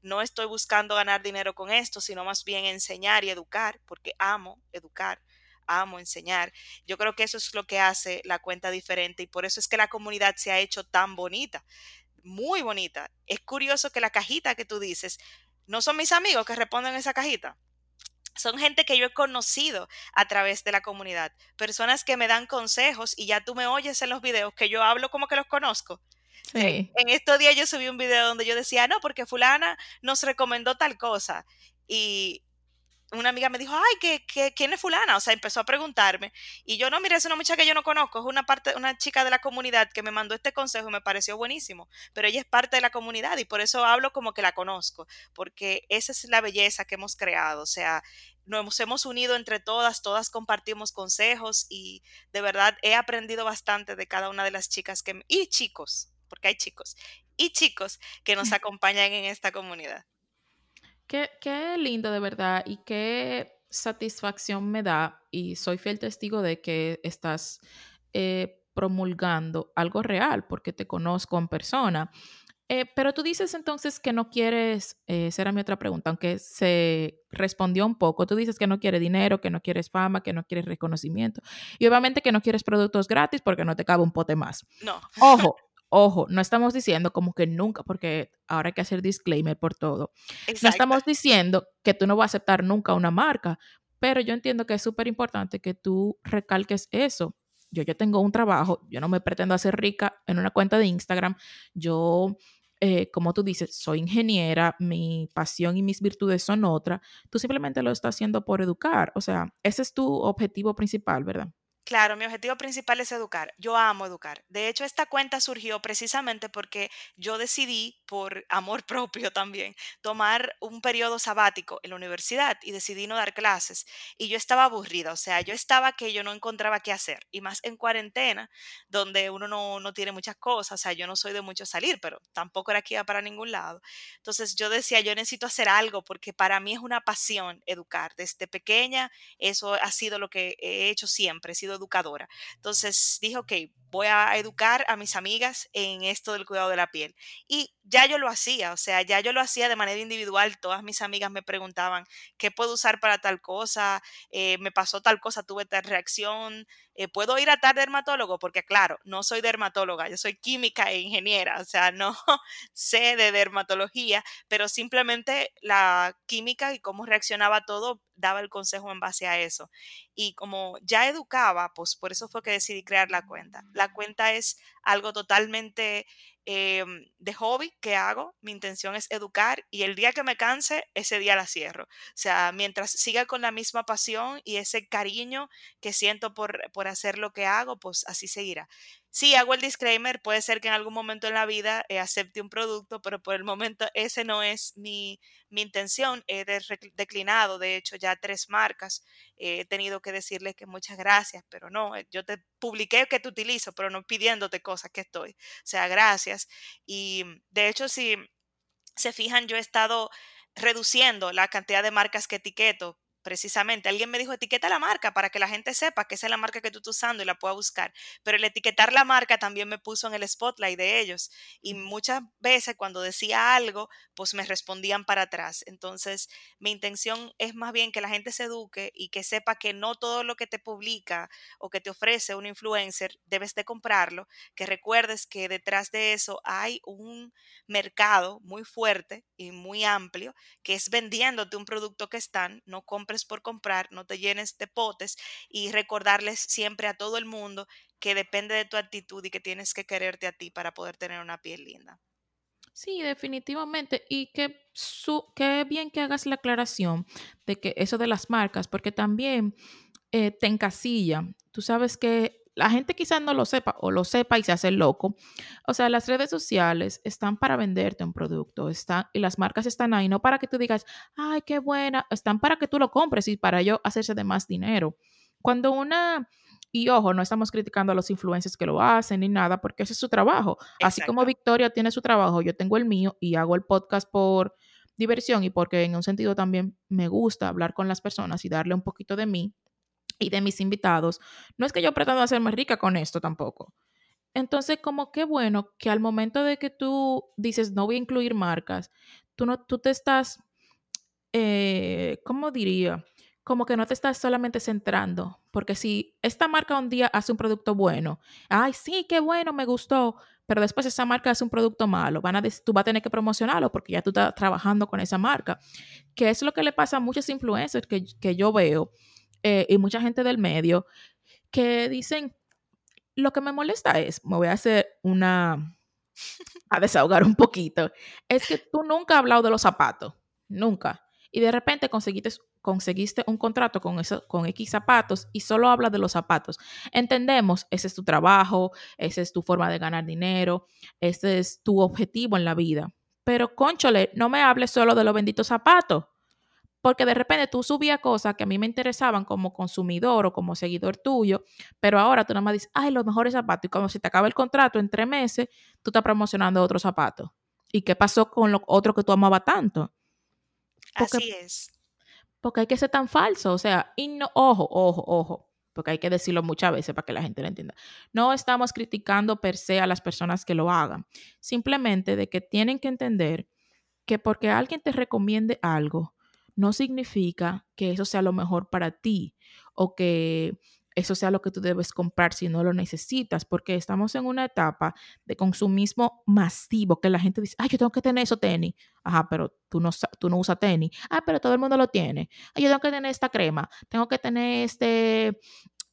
no estoy buscando ganar dinero con esto, sino más bien enseñar y educar, porque amo educar, amo enseñar. Yo creo que eso es lo que hace la cuenta diferente y por eso es que la comunidad se ha hecho tan bonita, muy bonita. Es curioso que la cajita que tú dices, no son mis amigos que responden esa cajita son gente que yo he conocido a través de la comunidad, personas que me dan consejos y ya tú me oyes en los videos que yo hablo como que los conozco. Sí. En estos días yo subí un video donde yo decía, no, porque fulana nos recomendó tal cosa. Y una amiga me dijo, ay, ¿qué, quién es fulana? O sea, empezó a preguntarme. Y yo, no, mira, es una muchacha que yo no conozco, es una parte, una chica de la comunidad que me mandó este consejo y me pareció buenísimo. Pero ella es parte de la comunidad y por eso hablo como que la conozco, porque esa es la belleza que hemos creado. O sea, nos hemos unido entre todas, todas compartimos consejos y de verdad he aprendido bastante de cada una de las chicas que, y chicos, porque hay chicos, y chicos que nos acompañan en esta comunidad. Qué, lindo de verdad y qué satisfacción me da y soy fiel testigo de que estás eh, promulgando algo real porque te conozco en persona. Eh, pero tú dices entonces que no quieres, eh, esa era mi otra pregunta, aunque se respondió un poco, tú dices que no quieres dinero, que no quieres fama, que no quieres reconocimiento y obviamente que no quieres productos gratis porque no te cabe un pote más. No. Ojo, Ojo, no estamos diciendo como que nunca, porque ahora hay que hacer disclaimer por todo. No estamos diciendo que tú no vas a aceptar nunca una marca, pero yo entiendo que es súper importante que tú recalques eso. Yo ya tengo un trabajo, yo no me pretendo hacer rica en una cuenta de Instagram. Yo, eh, como tú dices, soy ingeniera, mi pasión y mis virtudes son otra. Tú simplemente lo estás haciendo por educar. O sea, ese es tu objetivo principal, ¿verdad? Claro, mi objetivo principal es educar. Yo amo educar. De hecho, esta cuenta surgió precisamente porque yo decidí, por amor propio también, tomar un periodo sabático en la universidad y decidí no dar clases. Y yo estaba aburrida, o sea, yo estaba que yo no encontraba qué hacer. Y más en cuarentena, donde uno no, no tiene muchas cosas, o sea, yo no soy de mucho salir, pero tampoco era que iba para ningún lado. Entonces yo decía, yo necesito hacer algo porque para mí es una pasión educar. Desde pequeña, eso ha sido lo que he hecho siempre, he sido educadora. Entonces dije, ok, voy a educar a mis amigas en esto del cuidado de la piel. Y ya yo lo hacía, o sea, ya yo lo hacía de manera individual. Todas mis amigas me preguntaban, ¿qué puedo usar para tal cosa? Eh, me pasó tal cosa, tuve tal reacción. Eh, ¿Puedo ir a tal dermatólogo? Porque claro, no soy dermatóloga, yo soy química e ingeniera, o sea, no sé de dermatología, pero simplemente la química y cómo reaccionaba todo daba el consejo en base a eso. Y como ya educaba, pues por eso fue que decidí crear la cuenta. La cuenta es algo totalmente em, de hobby que hago, mi intención es educar y el día que me canse, ese día la cierro. O sea, mientras siga con la misma pasión y ese cariño que siento por, por hacer lo que hago, pues así seguirá. Sí, hago el disclaimer, puede ser que en algún momento en la vida eh, acepte un producto, pero por el momento ese no es mi, mi intención. He declinado, de hecho, ya tres marcas. he tenido que decirles que muchas gracias, pero no, eh, yo te publiqué que te utilizo, pero no pidiéndote cosas que estoy. O sea, gracias. Y de hecho, si se fijan, yo he estado reduciendo la cantidad de marcas que etiqueto precisamente. Alguien me dijo, etiqueta la marca para que la gente sepa que esa es la marca que tú estás usando y la pueda buscar. Pero el etiquetar la marca también me puso en el spotlight de ellos. Y muchas veces cuando decía algo, pues me respondían para atrás. Entonces, mi intención es más bien que la gente se eduque y que sepa que no todo lo que te publica o que te ofrece un influencer debes de comprarlo. Que recuerdes que detrás de eso hay un mercado muy fuerte y muy amplio que es vendiéndote un producto que están, no compres por comprar, no te llenes de potes y recordarles siempre a todo el mundo que depende de tu actitud y que tienes que quererte a ti para poder tener una piel linda. Sí, definitivamente. Y que, su, qué bien que hagas la aclaración de que eso de las marcas, porque también eh, te encasilla. Tú sabes que la gente quizás no lo sepa o lo sepa y se hace loco. O sea, las redes sociales están para venderte un producto están, y las marcas están ahí, no para que tú digas, ay, qué buena, están para que tú lo compres y para ello hacerse de más dinero. Cuando una, y ojo, no estamos criticando a los influencers que lo hacen ni nada, porque ese es su trabajo. Así como Victoria tiene su trabajo, yo tengo el mío y hago el podcast por diversión y porque en un sentido también me gusta hablar con las personas y darle un poquito de mí y de mis invitados, no es que yo pretenda hacerme rica con esto tampoco. Entonces, como qué bueno que al momento de que tú dices, no voy a incluir marcas, tú, no, tú te estás, eh, ¿cómo diría? Como que no te estás solamente centrando, porque si esta marca un día hace un producto bueno, ay, sí, qué bueno, me gustó, pero después esa marca hace un producto malo, van a tú vas a tener que promocionarlo porque ya tú estás trabajando con esa marca, que es lo que le pasa a muchos influencers que, que yo veo, eh, y mucha gente del medio que dicen, lo que me molesta es, me voy a hacer una, a desahogar un poquito, es que tú nunca has hablado de los zapatos, nunca. Y de repente conseguiste, conseguiste un contrato con, eso, con X zapatos y solo hablas de los zapatos. Entendemos, ese es tu trabajo, esa es tu forma de ganar dinero, ese es tu objetivo en la vida. Pero, conchole, no me hables solo de los benditos zapatos. Porque de repente tú subías cosas que a mí me interesaban como consumidor o como seguidor tuyo, pero ahora tú nada más dices, ay, los mejores zapatos. Y cuando se te acaba el contrato en tres meses, tú estás promocionando otros zapatos. ¿Y qué pasó con lo otro que tú amabas tanto? Así es. Porque hay que ser tan falso. O sea, y no, ojo, ojo, ojo, porque hay que decirlo muchas veces para que la gente lo entienda. No estamos criticando per se a las personas que lo hagan. Simplemente de que tienen que entender que porque alguien te recomiende algo, no significa que eso sea lo mejor para ti o que eso sea lo que tú debes comprar si no lo necesitas, porque estamos en una etapa de consumismo masivo que la gente dice, ay, yo tengo que tener eso tenis. Ajá, pero tú no, tú no usas tenis. Ah, pero todo el mundo lo tiene. Ay, yo tengo que tener esta crema. Tengo que tener este,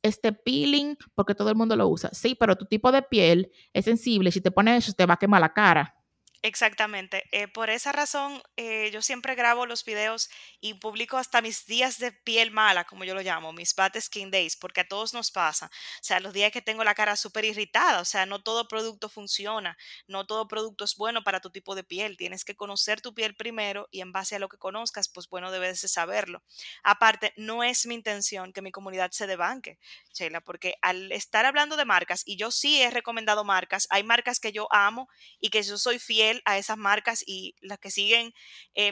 este peeling porque todo el mundo lo usa. Sí, pero tu tipo de piel es sensible. Si te pones eso, te va a quemar la cara. Exactamente. Eh, por esa razón, eh, yo siempre grabo los videos y publico hasta mis días de piel mala, como yo lo llamo, mis bad skin days, porque a todos nos pasa. O sea, los días que tengo la cara súper irritada, o sea, no todo producto funciona, no todo producto es bueno para tu tipo de piel. Tienes que conocer tu piel primero y en base a lo que conozcas, pues bueno, debes de saberlo. Aparte, no es mi intención que mi comunidad se debanque, Sheila, porque al estar hablando de marcas, y yo sí he recomendado marcas, hay marcas que yo amo y que yo soy fiel a esas marcas y las que siguen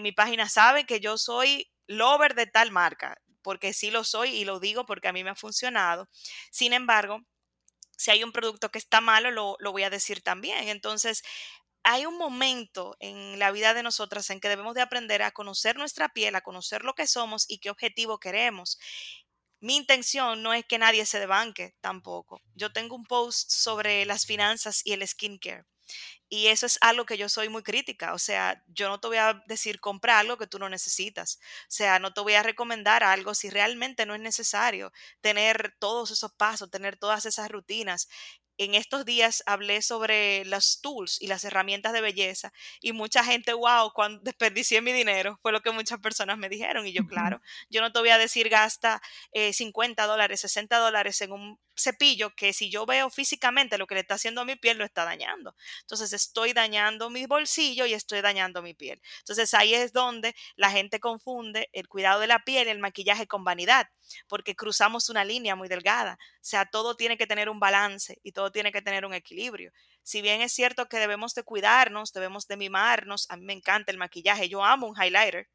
mi página saben que yo soy lover de tal marca, porque sí lo soy y lo digo porque a mí me ha funcionado. Sin embargo, si hay un producto que está malo, lo, lo voy a decir también. Entonces, hay un momento en la vida de nosotras en que debemos de aprender a conocer nuestra piel, a conocer lo que somos y qué objetivo queremos. Mi intención no es que nadie se debanque tampoco. Yo tengo un post sobre las finanzas y el skincare. Y eso es algo que yo soy muy crítica. O sea, yo no te voy a decir compra algo que tú no necesitas. O sea, no te voy a recomendar algo si realmente no es necesario tener todos esos pasos, tener todas esas rutinas. En estos días hablé sobre los tools y las herramientas de belleza y mucha gente, wow, cuando desperdicié mi dinero, fue lo que muchas personas me dijeron. Y yo, claro, yo no te voy a decir gasta eh, 50 dólares, 60 dólares en un cepillo que si yo veo físicamente lo que le está haciendo a mi piel, lo está dañando. Entonces estoy dañando mi bolsillo y estoy dañando mi piel. Entonces ahí es donde la gente confunde el cuidado de la piel, el maquillaje con vanidad, porque cruzamos una línea muy delgada. O sea, todo tiene que tener un balance y todo tiene que tener un equilibrio. Si bien es cierto que debemos de cuidarnos, debemos de mimarnos, a mí me encanta el maquillaje, yo amo un highlighter,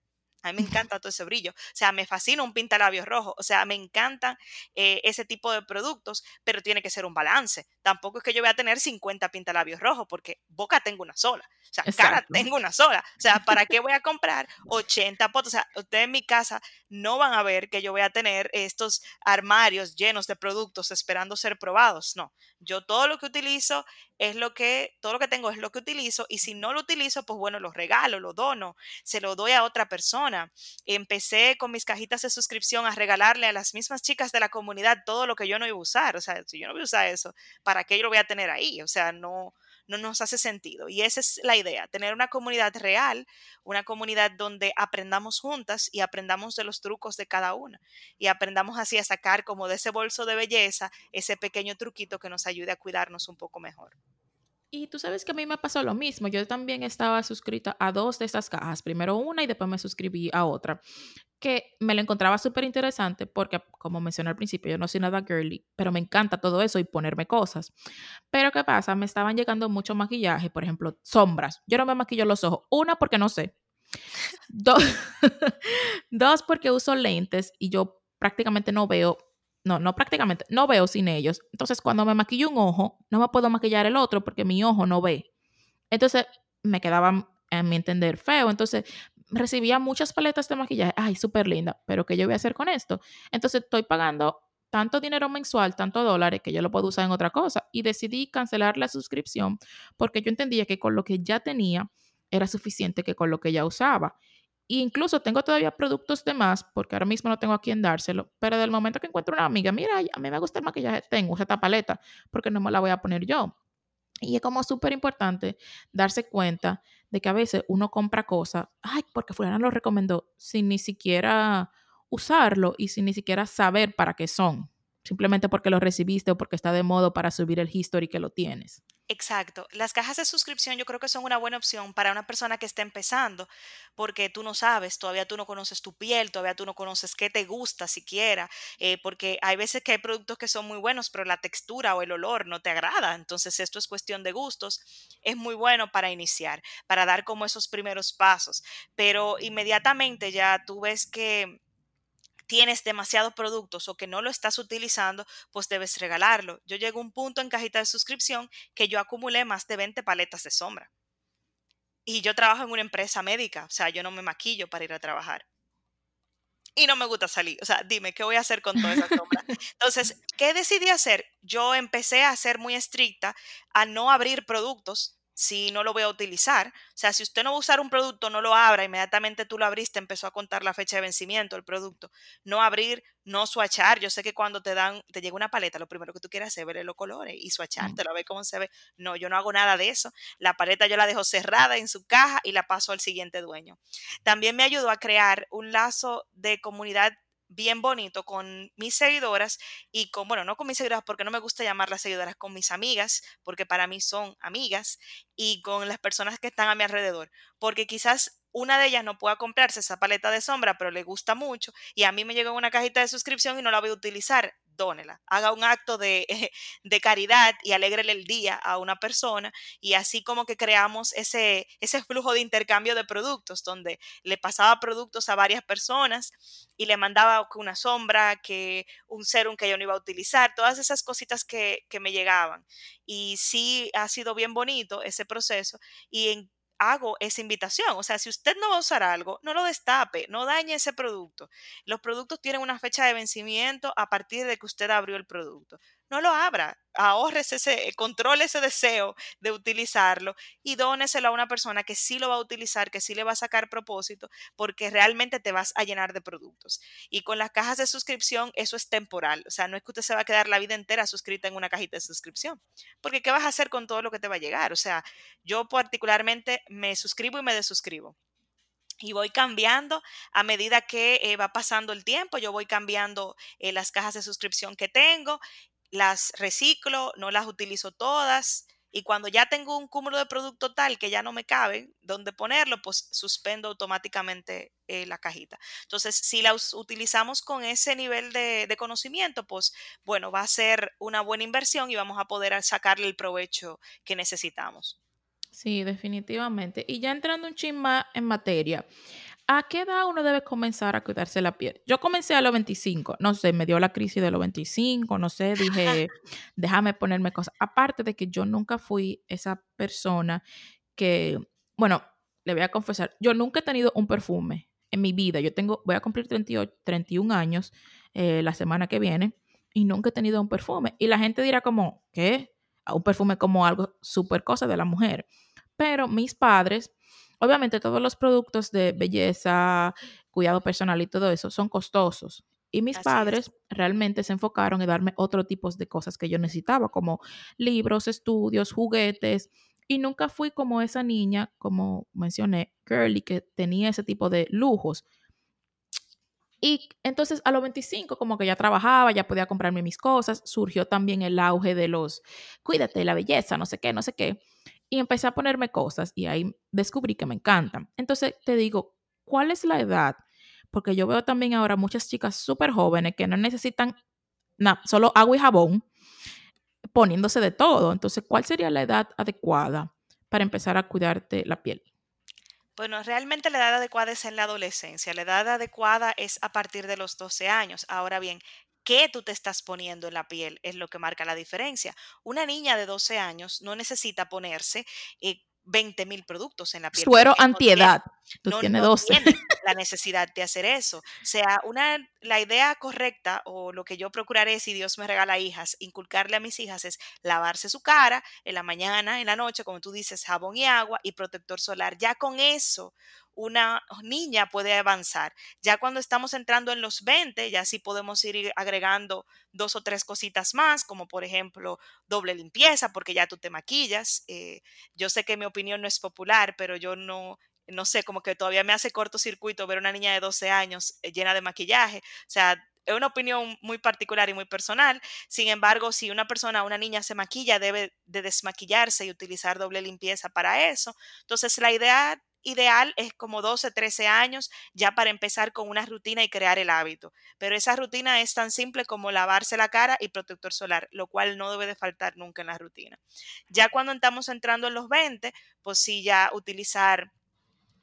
a mí me encanta todo ese brillo. O sea, me fascina un pintalabios rojo. O sea, me encantan eh, ese tipo de productos, pero tiene que ser un balance. Tampoco es que yo voy a tener 50 pintalabios rojos, porque boca tengo una sola. O sea, cara tengo una sola. O sea, ¿para qué voy a comprar 80 potes? O sea, ustedes en mi casa no van a ver que yo voy a tener estos armarios llenos de productos esperando ser probados. No, yo todo lo que utilizo es lo que, todo lo que tengo es lo que utilizo y si no lo utilizo, pues bueno, lo regalo, lo dono, se lo doy a otra persona. Empecé con mis cajitas de suscripción a regalarle a las mismas chicas de la comunidad todo lo que yo no iba a usar. O sea, si yo no voy a usar eso, ¿para qué yo lo voy a tener ahí? O sea, no, no nos hace sentido. Y esa es la idea, tener una comunidad real, una comunidad donde aprendamos juntas y aprendamos de los trucos de cada una. Y aprendamos así a sacar como de ese bolso de belleza ese pequeño truquito que nos ayude a cuidarnos un poco mejor. Y tú sabes que a mí me pasó lo mismo. Yo también estaba suscrita a dos de estas cajas. Primero una y después me suscribí a otra. Que me lo encontraba súper interesante porque, como mencioné al principio, yo no soy nada girly, pero me encanta todo eso y ponerme cosas. Pero ¿qué pasa? Me estaban llegando mucho maquillaje, por ejemplo, sombras. Yo no me maquillo los ojos. Una, porque no sé. Dos, dos porque uso lentes y yo prácticamente no veo, no, no prácticamente, no veo sin ellos. Entonces, cuando me maquillo un ojo, no me puedo maquillar el otro porque mi ojo no ve. Entonces, me quedaba, en mi entender, feo. Entonces, recibía muchas paletas de maquillaje. Ay, súper linda, pero ¿qué yo voy a hacer con esto? Entonces, estoy pagando tanto dinero mensual, tanto dólares, que yo lo puedo usar en otra cosa. Y decidí cancelar la suscripción porque yo entendía que con lo que ya tenía era suficiente que con lo que ya usaba. Incluso tengo todavía productos de más, porque ahora mismo no tengo a quién dárselo, pero del momento que encuentro una amiga, mira, a mí me gusta el maquillaje, tengo esta paleta, porque no me la voy a poner yo. Y es como súper importante darse cuenta de que a veces uno compra cosas, ay, porque fulana lo recomendó, sin ni siquiera usarlo y sin ni siquiera saber para qué son, simplemente porque lo recibiste o porque está de modo para subir el history que lo tienes. Exacto. Las cajas de suscripción yo creo que son una buena opción para una persona que está empezando, porque tú no sabes, todavía tú no conoces tu piel, todavía tú no conoces qué te gusta siquiera, eh, porque hay veces que hay productos que son muy buenos, pero la textura o el olor no te agrada. Entonces esto es cuestión de gustos. Es muy bueno para iniciar, para dar como esos primeros pasos, pero inmediatamente ya tú ves que tienes demasiados productos o que no lo estás utilizando, pues debes regalarlo. Yo llego a un punto en cajita de suscripción que yo acumulé más de 20 paletas de sombra. Y yo trabajo en una empresa médica, o sea, yo no me maquillo para ir a trabajar. Y no me gusta salir. O sea, dime, ¿qué voy a hacer con toda esa sombra? Entonces, ¿qué decidí hacer? Yo empecé a ser muy estricta a no abrir productos si no lo voy a utilizar. O sea, si usted no va a usar un producto, no lo abra. Inmediatamente tú lo abriste, empezó a contar la fecha de vencimiento del producto. No abrir, no swatchar. Yo sé que cuando te dan, te llega una paleta, lo primero que tú quieres hacer es ver los colores y swatchártelo, a ver cómo se ve. No, yo no hago nada de eso. La paleta yo la dejo cerrada en su caja y la paso al siguiente dueño. También me ayudó a crear un lazo de comunidad bien bonito con mis seguidoras y con, bueno, no con mis seguidoras porque no me gusta llamarlas seguidoras, con mis amigas, porque para mí son amigas, y con las personas que están a mi alrededor, porque quizás una de ellas no pueda comprarse esa paleta de sombra, pero le gusta mucho, y a mí me llegó en una cajita de suscripción y no la voy a utilizar. Haga un acto de, caridad y alégrele el día a una persona y así como que creamos ese, flujo de intercambio de productos donde le pasaba productos a varias personas y le mandaba una sombra, que un serum que yo no iba a utilizar, todas esas cositas que, que me llegaban. Y sí ha sido bien bonito ese proceso y en- hago esa invitación. O sea, si usted no va a usar algo, no lo destape, no dañe ese producto. Los productos tienen una fecha de vencimiento a partir de que usted abrió el producto. No lo abra. Ahorres ese, controle ese deseo de utilizarlo y dóneselo a una persona que sí lo va a utilizar, que sí le va a sacar propósito, porque realmente te vas a llenar de productos. Y con las cajas de suscripción, eso es temporal. O sea, no es que usted se va a quedar la vida entera suscrita en una cajita de suscripción. Porque ¿qué vas a hacer con todo lo que te va a llegar? O sea, yo particularmente me suscribo y me desuscribo y voy cambiando a medida que eh, va pasando el tiempo, yo voy cambiando eh, las cajas de suscripción que tengo, las reciclo, no las utilizo todas. Y cuando ya tengo un cúmulo de producto tal que ya no me cabe dónde ponerlo, pues suspendo automáticamente eh, la cajita. Entonces, si la utilizamos con ese nivel de, conocimiento, pues bueno, va a ser una buena inversión y vamos a poder sacarle el provecho que necesitamos. Sí, definitivamente. Y ya entrando un chisme en materia, ¿a qué edad uno debe comenzar a cuidarse la piel? Yo comencé a los 25, no sé, me dio la crisis de los 25, no sé, dije, déjame ponerme cosas. Aparte de que yo nunca fui esa persona que, bueno, le voy a confesar, yo nunca he tenido un perfume en mi vida. Yo tengo, voy a cumplir 38, 31 años eh, la semana que viene y nunca he tenido un perfume. Y la gente dirá como, ¿qué? Un perfume como algo súper cosa de la mujer. Pero mis padres, obviamente todos los productos de belleza, cuidado personal y todo eso son costosos. Y mis padres realmente se enfocaron en darme otro tipo de cosas que yo necesitaba, como libros, estudios, juguetes. Y nunca fui como esa niña, como mencioné, girly, que tenía ese tipo de lujos. Y entonces a los 25, como que ya trabajaba, ya podía comprarme mis cosas, surgió también el auge de los, cuídate, la belleza, no sé qué, no sé qué y empecé a ponerme cosas y ahí descubrí que me encantan. Entonces te digo, ¿cuál es la edad? Porque yo veo también ahora muchas chicas súper jóvenes que no necesitan nada, solo agua y jabón, poniéndose de todo. Entonces, ¿cuál sería la edad adecuada para empezar a cuidarte la piel? Bueno, realmente la edad adecuada es en la adolescencia. La edad adecuada es a partir de los 12 años. Ahora bien, qué tú te estás poniendo en la piel es lo que marca la diferencia. Una niña de 12 años no necesita ponerse 20 eh, mil productos en la piel. Suero antiedad. Tú no, tienes no 12. tiene la necesidad de hacer eso. O sea, una, la idea correcta o lo que yo procuraré si Dios me regala hijas, inculcarle a mis hijas es lavarse su cara en la mañana, en la noche, como tú dices, jabón y agua y protector solar. Ya con eso una niña puede avanzar. Ya cuando estamos entrando en los 20, ya sí podemos ir agregando dos o tres cositas más, como por ejemplo doble limpieza, porque ya tú te maquillas. Eh, yo sé que mi opinión no es popular, pero yo no, no sé, como que todavía me hace cortocircuito ver una niña de 12 años eh, llena de maquillaje. O sea, es una opinión muy particular y muy personal. Sin embargo, si una persona, una niña se maquilla, debe de desmaquillarse y utilizar doble limpieza para eso. Entonces, la idea ideal es como 12, 13 años ya para empezar con una rutina y crear el hábito. Pero esa rutina es tan simple como lavarse la cara y protector solar, lo cual no debe de faltar nunca en la rutina. Ya cuando estamos entrando en los 20, pues sí, ya utilizar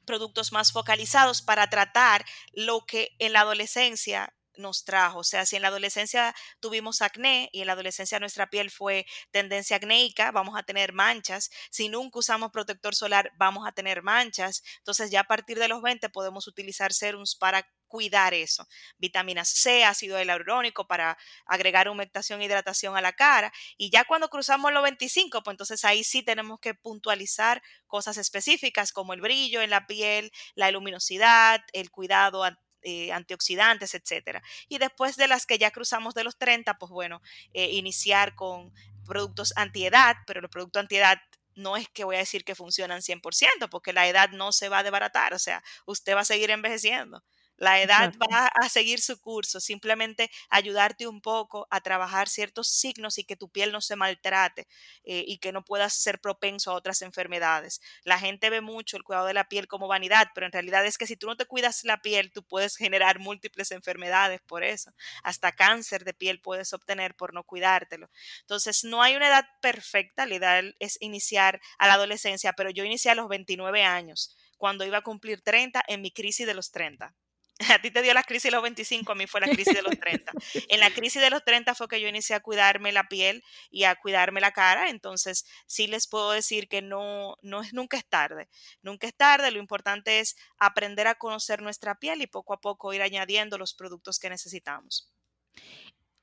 productos más focalizados para tratar lo que en la adolescencia nos trajo. O sea, si en la adolescencia tuvimos acné y en la adolescencia nuestra piel fue tendencia acnéica, vamos a tener manchas. Si nunca usamos protector solar, vamos a tener manchas. Entonces ya a partir de los 20 podemos utilizar serums para cuidar eso. Vitaminas C, ácido hialurónico para agregar humectación e hidratación a la cara. Y ya cuando cruzamos los 25, pues entonces ahí sí tenemos que puntualizar cosas específicas como el brillo en la piel, la luminosidad, el cuidado eh, antioxidantes, etcétera. Y después de las que ya cruzamos de los 30, pues bueno, eh, iniciar con productos antiedad, pero los productos antiedad no es que voy a decir que funcionan 100%, porque la edad no se va a desbaratar, o sea, usted va a seguir envejeciendo. La edad va a seguir su curso, simplemente ayudarte un poco a trabajar ciertos signos y que tu piel no se maltrate eh, y que no puedas ser propenso a otras enfermedades. La gente ve mucho el cuidado de la piel como vanidad, pero en realidad es que si tú no te cuidas la piel, tú puedes generar múltiples enfermedades por eso. Hasta cáncer de piel puedes obtener por no cuidártelo. Entonces, no hay una edad perfecta, la ideal es iniciar a la adolescencia, pero yo inicié a los 29 años, cuando iba a cumplir 30 en mi crisis de los 30. A ti te dio la crisis de los 25, a mí fue la crisis de los 30. En la crisis de los 30 fue que yo inicié a cuidarme la piel y a cuidarme la cara, entonces sí les puedo decir que no, no es, nunca es tarde. Nunca es tarde, lo importante es aprender a conocer nuestra piel y poco a poco ir añadiendo los productos que necesitamos.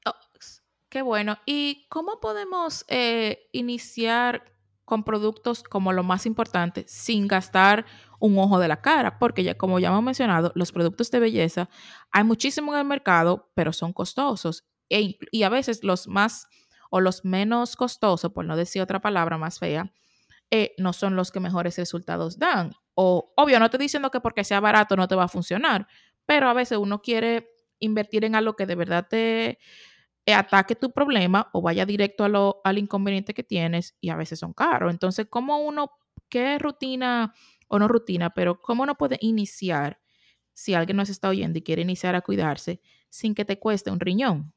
Oh, Qué bueno. ¿Y cómo podemos eh, iniciar con productos como lo más importante sin gastar un ojo de la cara? Porque ya como ya hemos mencionado, los productos de belleza hay muchísimo en el mercado, pero son costosos. E y a veces los más o los menos costosos, por no decir otra palabra más fea, eh, no son los que mejores resultados dan. O, obvio, no estoy diciendo que porque sea barato no te va a funcionar, pero a veces uno quiere invertir en algo que de verdad te ataque tu problema o vaya directo a al inconveniente que tienes y a veces son caros. Entonces, ¿cómo uno, qué rutina o no rutina, pero cómo uno puede iniciar si alguien nos está oyendo y quiere iniciar a cuidarse sin que te cueste un riñón?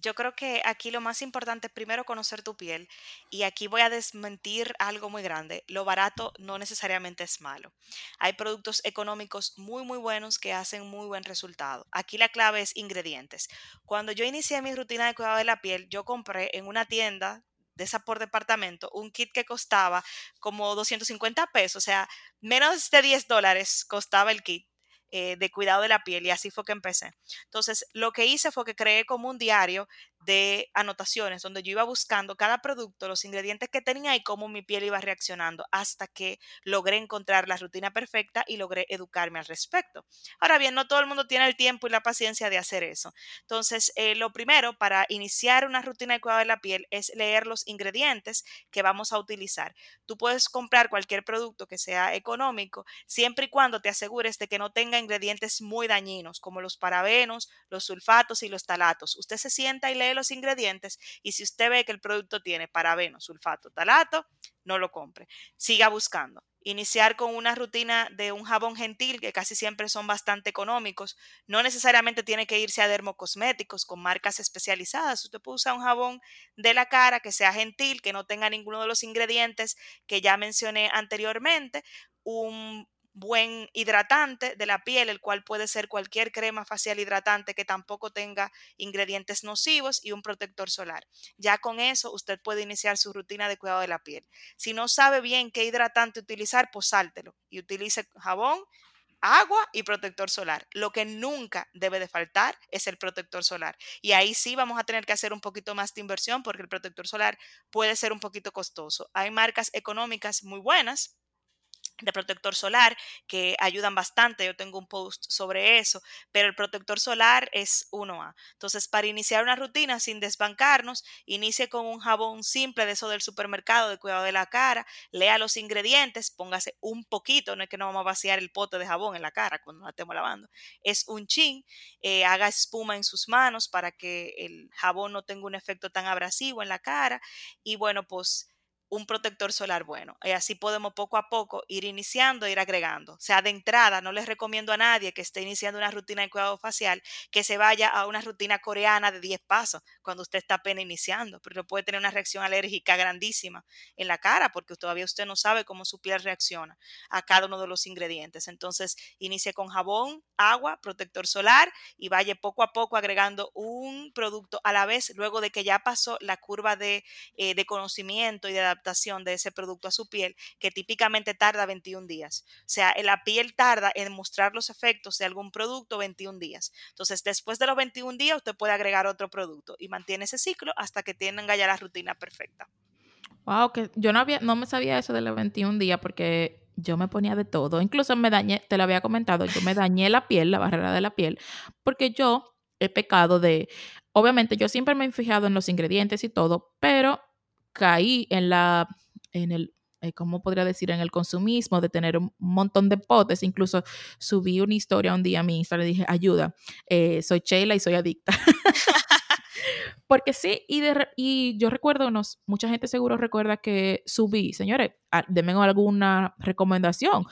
Yo creo que aquí lo más importante es primero conocer tu piel y aquí voy a desmentir algo muy grande. Lo barato no necesariamente es malo. Hay productos económicos muy muy buenos que hacen muy buen resultado. Aquí la clave es ingredientes. Cuando yo inicié mi rutina de cuidado de la piel, yo compré en una tienda de esa por departamento un kit que costaba como 250 pesos, o sea, menos de 10 dólares costaba el kit eh, de cuidado de la piel y así fue que empecé. Entonces, lo que hice fue que creé como un diario de anotaciones donde yo iba buscando cada producto, los ingredientes que tenía y cómo mi piel iba reaccionando hasta que logré encontrar la rutina perfecta y logré educarme al respecto. Ahora bien, no todo el mundo tiene el tiempo y la paciencia de hacer eso. Entonces, eh, lo primero para iniciar una rutina de cuidado de la piel es leer los ingredientes que vamos a utilizar. Tú puedes comprar cualquier producto que sea económico siempre y cuando te asegures de que no tenga ingredientes muy dañinos como los parabenos, los sulfatos y los talatos. Usted se sienta y lee los ingredientes y si usted ve que el producto tiene parabeno, sulfato, talato, no lo compre. Siga buscando. Iniciar con una rutina de un jabón gentil, que casi siempre son bastante económicos. No necesariamente tiene que irse a dermocosméticos con marcas especializadas. Usted puede usar un jabón de la cara que sea gentil, que no tenga ninguno de los ingredientes que ya mencioné anteriormente. Un buen hidratante de la piel, el cual puede ser cualquier crema facial hidratante que tampoco tenga ingredientes nocivos y un protector solar. Ya con eso usted puede iniciar su rutina de cuidado de la piel. Si no sabe bien qué hidratante utilizar, pues sáltelo y utilice jabón, agua y protector solar. Lo que nunca debe de faltar es el protector solar. Y ahí sí vamos a tener que hacer un poquito más de inversión porque el protector solar puede ser un poquito costoso. Hay marcas económicas muy buenas de protector solar que ayudan bastante. Yo tengo un post sobre eso, pero el protector solar es 1A. Entonces, para iniciar una rutina sin desbancarnos, inicie con un jabón simple de eso del supermercado de cuidado de la cara, lea los ingredientes, póngase un poquito, no es que no vamos a vaciar el pote de jabón en la cara cuando la estemos lavando, es un chin, eh, haga espuma en sus manos para que el jabón no tenga un efecto tan abrasivo en la cara y bueno, pues un protector solar bueno. Y así podemos poco a poco ir iniciando, ir agregando. O sea, de entrada, no les recomiendo a nadie que esté iniciando una rutina de cuidado facial que se vaya a una rutina coreana de 10 pasos cuando usted está apenas iniciando, porque puede tener una reacción alérgica grandísima en la cara porque todavía usted no sabe cómo su piel reacciona a cada uno de los ingredientes. Entonces, inicie con jabón, agua, protector solar y vaya poco a poco agregando un producto a la vez luego de que ya pasó la curva de, eh, de conocimiento y de adaptación de ese producto a su piel, que típicamente tarda 21 días. O sea, la piel tarda en mostrar los efectos de algún producto 21 días. Entonces, después de los 21 días, usted puede agregar otro producto y mantiene ese ciclo hasta que tenga ya la rutina perfecta. Wow, que yo no, había, no me sabía eso de los 21 días porque yo me ponía de todo. Incluso me dañé, te lo había comentado, yo me dañé la piel, la barrera de la piel, porque yo he pecado de, obviamente yo siempre me he fijado en los ingredientes y todo, pero caí en la, en el, eh, ¿cómo podría decir? En el consumismo de tener un montón de potes. Incluso subí una historia un día a mi Instagram y dije, ayuda, eh, soy Sheila y soy adicta. Porque sí, y, de, y yo recuerdo, unos, mucha gente seguro recuerda que subí, señores, denme alguna recomendación.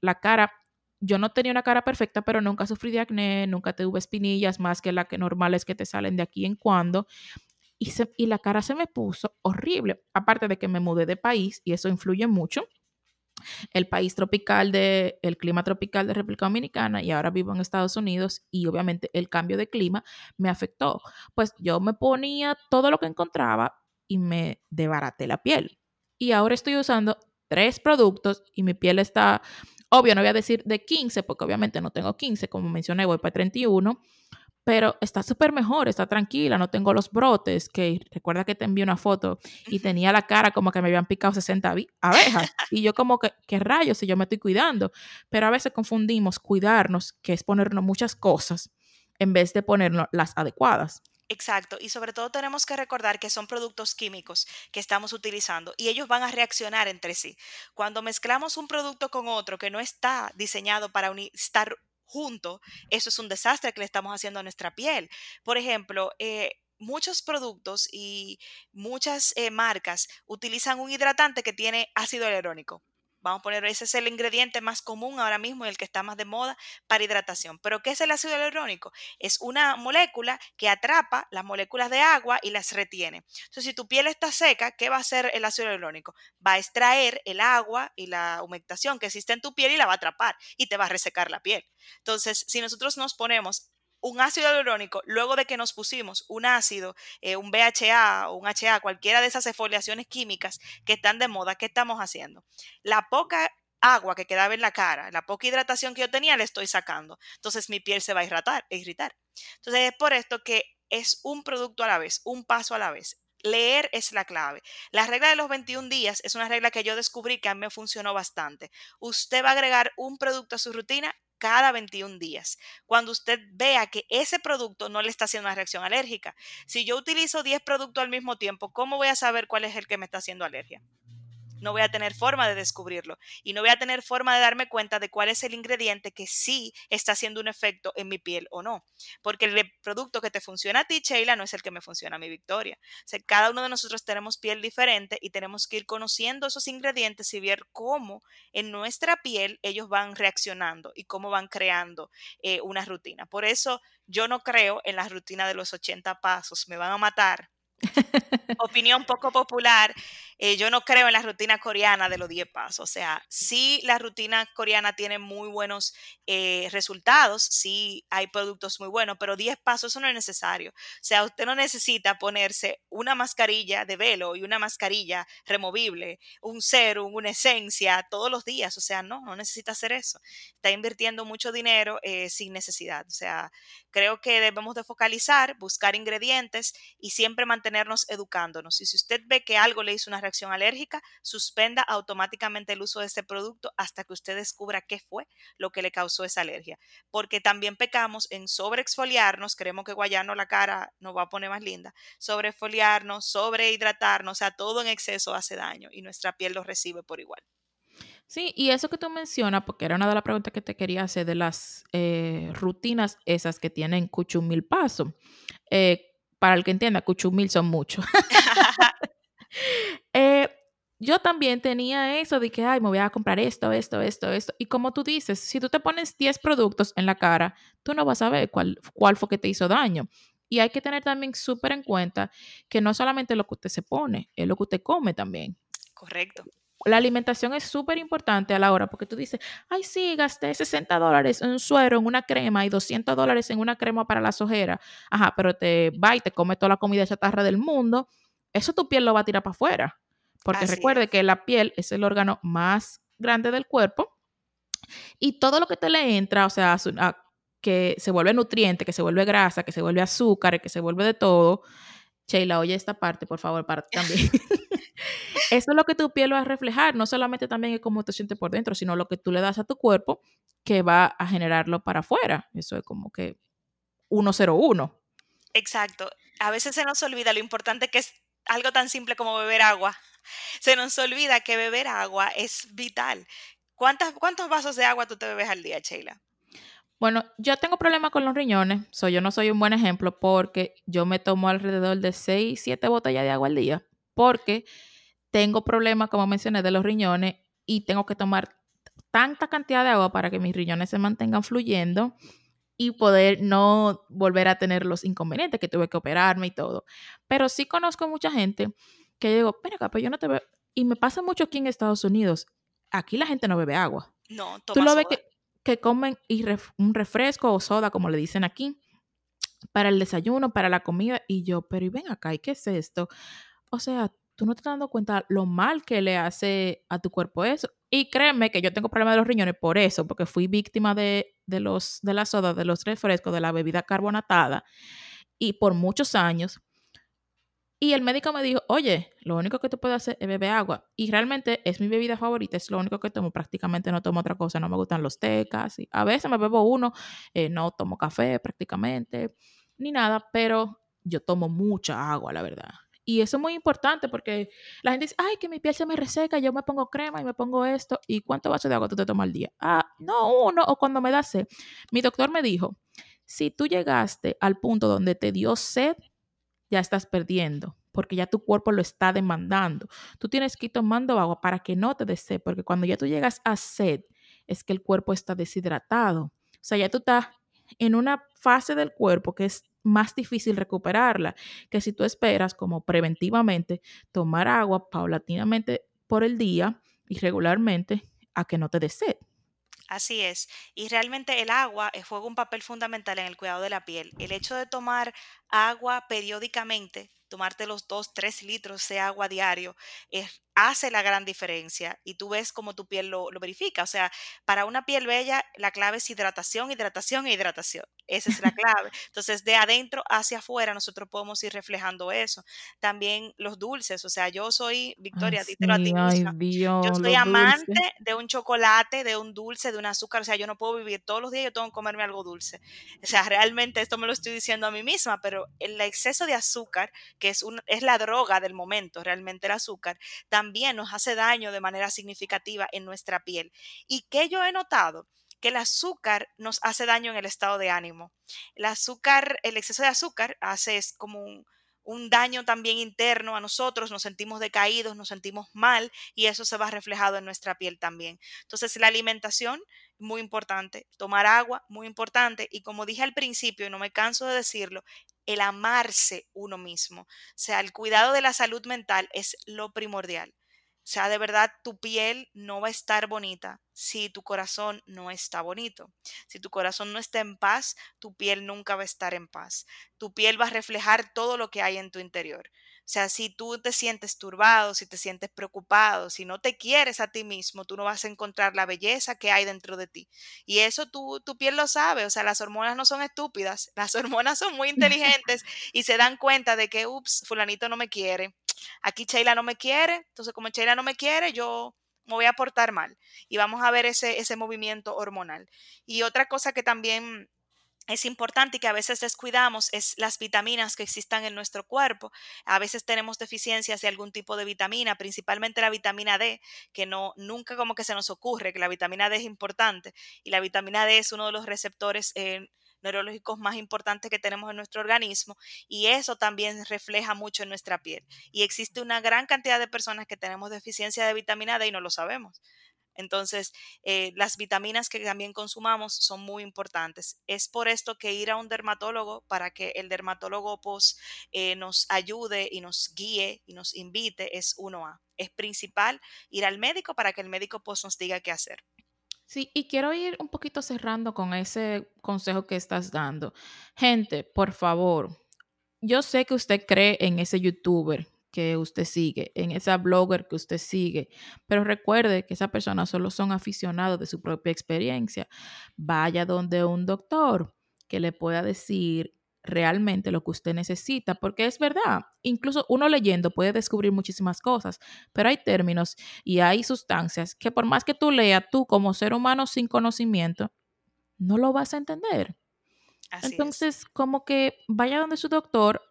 La cara, yo no tenía una cara perfecta, pero nunca sufrí de acné, nunca tuve espinillas más que las que normales que te salen de aquí en cuando y, la cara se me puso horrible. Aparte de que me mudé de país y eso influye mucho. El país tropical de, el clima tropical de República Dominicana y ahora vivo en Estados Unidos y obviamente el cambio de clima me afectó. Pues yo me ponía todo lo que encontraba y me debaraté la piel. Y ahora estoy usando tres productos y mi piel está, obvio, no voy a decir de 15 porque obviamente no tengo 15, como mencioné, voy para 31, pero está súper mejor, está tranquila, no tengo los brotes, que recuerda que te envié una foto y tenía la cara como que me habían picado 60 avi- abejas. Y yo como que, ¿qué rayos si yo me estoy cuidando? Pero a veces confundimos cuidarnos, que es ponernos muchas cosas, en vez de ponernos las adecuadas. Exacto, y sobre todo tenemos que recordar que son productos químicos que estamos utilizando y ellos van a reaccionar entre sí. Cuando mezclamos un producto con otro que no está diseñado para estar junto, eso es un desastre que le estamos haciendo a nuestra piel. Por ejemplo, eh, muchos productos y muchas eh, marcas utilizan un hidratante que tiene ácido hialurónico. Vamos a poner, ese es el ingrediente más común ahora mismo y el que está más de moda para hidratación. Pero ¿qué es el ácido hialurónico? es una molécula que atrapa las moléculas de agua y las retiene. Entonces, si tu piel está seca, ¿qué va a hacer el ácido hialurónico? Va a extraer el agua y la humectación que existe en tu piel y la va a atrapar y te va a resecar la piel. Entonces, si nosotros nos ponemos un ácido hialurónico, luego de que nos pusimos un ácido, eh, un BHA o un HA, cualquiera de esas exfoliaciones químicas que están de moda, ¿qué estamos haciendo? La poca agua que quedaba en la cara, la poca hidratación que yo tenía, le estoy sacando. Entonces mi piel se va a irritar. irritar. Entonces es por esto que es un producto a la vez, un paso a la vez. Leer es la clave. La regla de los 21 días es una regla que yo descubrí que a mí me funcionó bastante. Usted va a agregar un producto a su rutina cada 21 días. Cuando usted vea que ese producto no le está haciendo una reacción alérgica. Si yo utilizo 10 productos al mismo tiempo, ¿cómo voy a saber cuál es el que me está haciendo alergia? No voy a tener forma de descubrirlo y no voy a tener forma de darme cuenta de cuál es el ingrediente que sí está haciendo un efecto en mi piel o no. Porque el producto que te funciona a ti, Sheila, no es el que me funciona a mi Victoria. Cada uno de nosotros tenemos piel diferente y tenemos que ir conociendo esos ingredientes y ver cómo en nuestra piel ellos van reaccionando y cómo van creando eh, una rutina. Por eso yo no creo en la rutina de los 80 pasos. Me van a matar opinión poco popular, eh, yo no creo en la rutina coreana de los 10 pasos. O sea, sí la rutina coreana tiene muy buenos eh, resultados, sí hay productos muy buenos, pero 10 pasos eso no es necesario. O sea, usted no necesita ponerse una mascarilla de velo y una mascarilla removible, un serum, una esencia todos los días. O sea, no, no necesita hacer eso. Está invirtiendo mucho dinero eh, sin necesidad. O sea, creo que debemos de focalizar, buscar ingredientes y siempre mantenernos educándonos. Y si usted ve que algo le hizo una reacción alérgica, suspenda automáticamente el uso de este producto hasta que usted descubra qué fue lo que le causó esa alergia. Porque también pecamos en sobreexfoliarnos, creemos que guayarnos la cara nos va a poner más linda, sobreexfoliarnos, sobrehidratarnos, o sea, todo en exceso hace daño y nuestra piel lo recibe por igual. Sí, y eso que tú mencionas, porque era una de las preguntas que te quería hacer de las eh, rutinas esas que tienen cuchumil pasos. Eh, para el que entienda, cuchumil son muchos. Eh, yo también tenía eso de que, ay, me voy a comprar esto, esto, esto, esto. Y como tú dices, si tú te pones 10 productos en la cara, tú no vas a ver cuál, cuál fue que te hizo daño. Y hay que tener también súper en cuenta que no solamente lo que usted se pone, es lo que usted come también. Correcto. La alimentación es súper importante a la hora, porque tú dices, ay, sí, gasté 60 dólares en un suero, en una crema y 200 dólares en una crema para las ojeras. Ajá, pero te va y te come toda la comida chatarra del mundo. Eso tu piel lo va a tirar para afuera. Porque Así recuerde es. que la piel es el órgano más grande del cuerpo y todo lo que te le entra, o sea, a- que se vuelve nutriente, que se vuelve grasa, que se vuelve azúcar, que se vuelve de todo. Sheila, oye esta parte, por favor, para también. Eso es lo que tu piel va a reflejar, no solamente también es cómo te sientes por dentro, sino lo que tú le das a tu cuerpo que va a generarlo para afuera. Eso es como que 101. Exacto. A veces se nos olvida lo importante que es algo tan simple como beber agua. Se nos olvida que beber agua es vital. ¿Cuántas, ¿Cuántos vasos de agua tú te bebes al día, Sheila? Bueno, yo tengo problemas con los riñones, so yo no soy un buen ejemplo porque yo me tomo alrededor de 6, 7 botellas de agua al día porque tengo problemas, como mencioné, de los riñones y tengo que tomar tanta cantidad de agua para que mis riñones se mantengan fluyendo y poder no volver a tener los inconvenientes que tuve que operarme y todo. Pero sí conozco mucha gente que digo, pero acá, pues yo no te veo. Y me pasa mucho aquí en Estados Unidos. Aquí la gente no bebe agua. No, Tú toma lo ves que, que comen y ref- un refresco o soda, como le dicen aquí, para el desayuno, para la comida. Y yo, pero y ven acá, ¿y qué es esto? O sea, tú no te estás dando cuenta lo mal que le hace a tu cuerpo eso. Y créeme que yo tengo problemas de los riñones por eso, porque fui víctima de de, los, de la soda, de los refrescos, de la bebida carbonatada, y por muchos años. Y el médico me dijo, oye, lo único que te puedo hacer es beber agua. Y realmente es mi bebida favorita, es lo único que tomo. Prácticamente no tomo otra cosa, no me gustan los té. A veces me bebo uno, eh, no tomo café prácticamente, ni nada, pero yo tomo mucha agua, la verdad. Y eso es muy importante porque la gente dice, ay, que mi piel se me reseca, yo me pongo crema y me pongo esto. ¿Y cuánto vaso de agua tú te tomas al día? Ah, no, uno, o cuando me da sed. Mi doctor me dijo, si tú llegaste al punto donde te dio sed, ya estás perdiendo, porque ya tu cuerpo lo está demandando. Tú tienes que ir tomando agua para que no te dé sed, porque cuando ya tú llegas a sed, es que el cuerpo está deshidratado. O sea, ya tú estás en una fase del cuerpo que es más difícil recuperarla que si tú esperas como preventivamente tomar agua paulatinamente por el día y regularmente a que no te dé sed. Así es. Y realmente el agua eh, juega un papel fundamental en el cuidado de la piel. El hecho de tomar agua periódicamente, tomarte los dos, tres litros de agua diario, es hace la gran diferencia y tú ves cómo tu piel lo, lo, verifica. O sea, para una piel bella, la clave es hidratación, hidratación e hidratación. Esa es la clave. Entonces, de adentro hacia afuera, nosotros podemos ir reflejando eso. También los dulces. O sea, yo soy, Victoria, Ay, dítelo a ti ay, misma. Dios, Yo soy dulces. amante de un chocolate, de un dulce, de un azúcar. O sea, yo no puedo vivir todos los días, yo tengo que comerme algo dulce. O sea, realmente esto me lo estoy diciendo a mí misma, pero el exceso de azúcar, que es, un, es la droga del momento, realmente el azúcar, también nos hace daño de manera significativa en nuestra piel. ¿Y qué yo he notado? que el azúcar nos hace daño en el estado de ánimo. El azúcar, el exceso de azúcar hace es como un, un daño también interno a nosotros, nos sentimos decaídos, nos sentimos mal y eso se va reflejado en nuestra piel también. Entonces, la alimentación, muy importante, tomar agua, muy importante y como dije al principio y no me canso de decirlo, el amarse uno mismo. O sea, el cuidado de la salud mental es lo primordial. O sea, de verdad, tu piel no va a estar bonita si tu corazón no está bonito. Si tu corazón no está en paz, tu piel nunca va a estar en paz. Tu piel va a reflejar todo lo que hay en tu interior. O sea, si tú te sientes turbado, si te sientes preocupado, si no te quieres a ti mismo, tú no vas a encontrar la belleza que hay dentro de ti. Y eso tu, tu piel lo sabe. O sea, las hormonas no son estúpidas. Las hormonas son muy inteligentes y se dan cuenta de que, ups, fulanito no me quiere aquí Sheila no me quiere, entonces como Sheila no me quiere, yo me voy a portar mal. Y vamos a ver ese, ese movimiento hormonal. Y otra cosa que también es importante y que a veces descuidamos es las vitaminas que existan en nuestro cuerpo. A veces tenemos deficiencias de algún tipo de vitamina, principalmente la vitamina D, que no nunca como que se nos ocurre que la vitamina D es importante y la vitamina D es uno de los receptores neurológicos más importantes que tenemos en nuestro organismo y eso también refleja mucho en nuestra piel. Y existe una gran cantidad de personas que tenemos deficiencia de vitamina D y no lo sabemos. Entonces, eh, las vitaminas que también consumamos son muy importantes. Es por esto que ir a un dermatólogo para que el dermatólogo pues, eh, nos ayude y nos guíe y nos invite es uno a Es principal ir al médico para que el médico pues, nos diga qué hacer. Sí, y quiero ir un poquito cerrando con ese consejo que estás dando. Gente, por favor, yo sé que usted cree en ese youtuber que usted sigue, en esa blogger que usted sigue, pero recuerde que esas personas solo son aficionados de su propia experiencia. Vaya donde un doctor que le pueda decir realmente lo que usted necesita, porque es verdad, incluso uno leyendo puede descubrir muchísimas cosas, pero hay términos y hay sustancias que por más que tú leas, tú como ser humano sin conocimiento, no lo vas a entender. Así es. Entonces, como que vaya donde su doctor,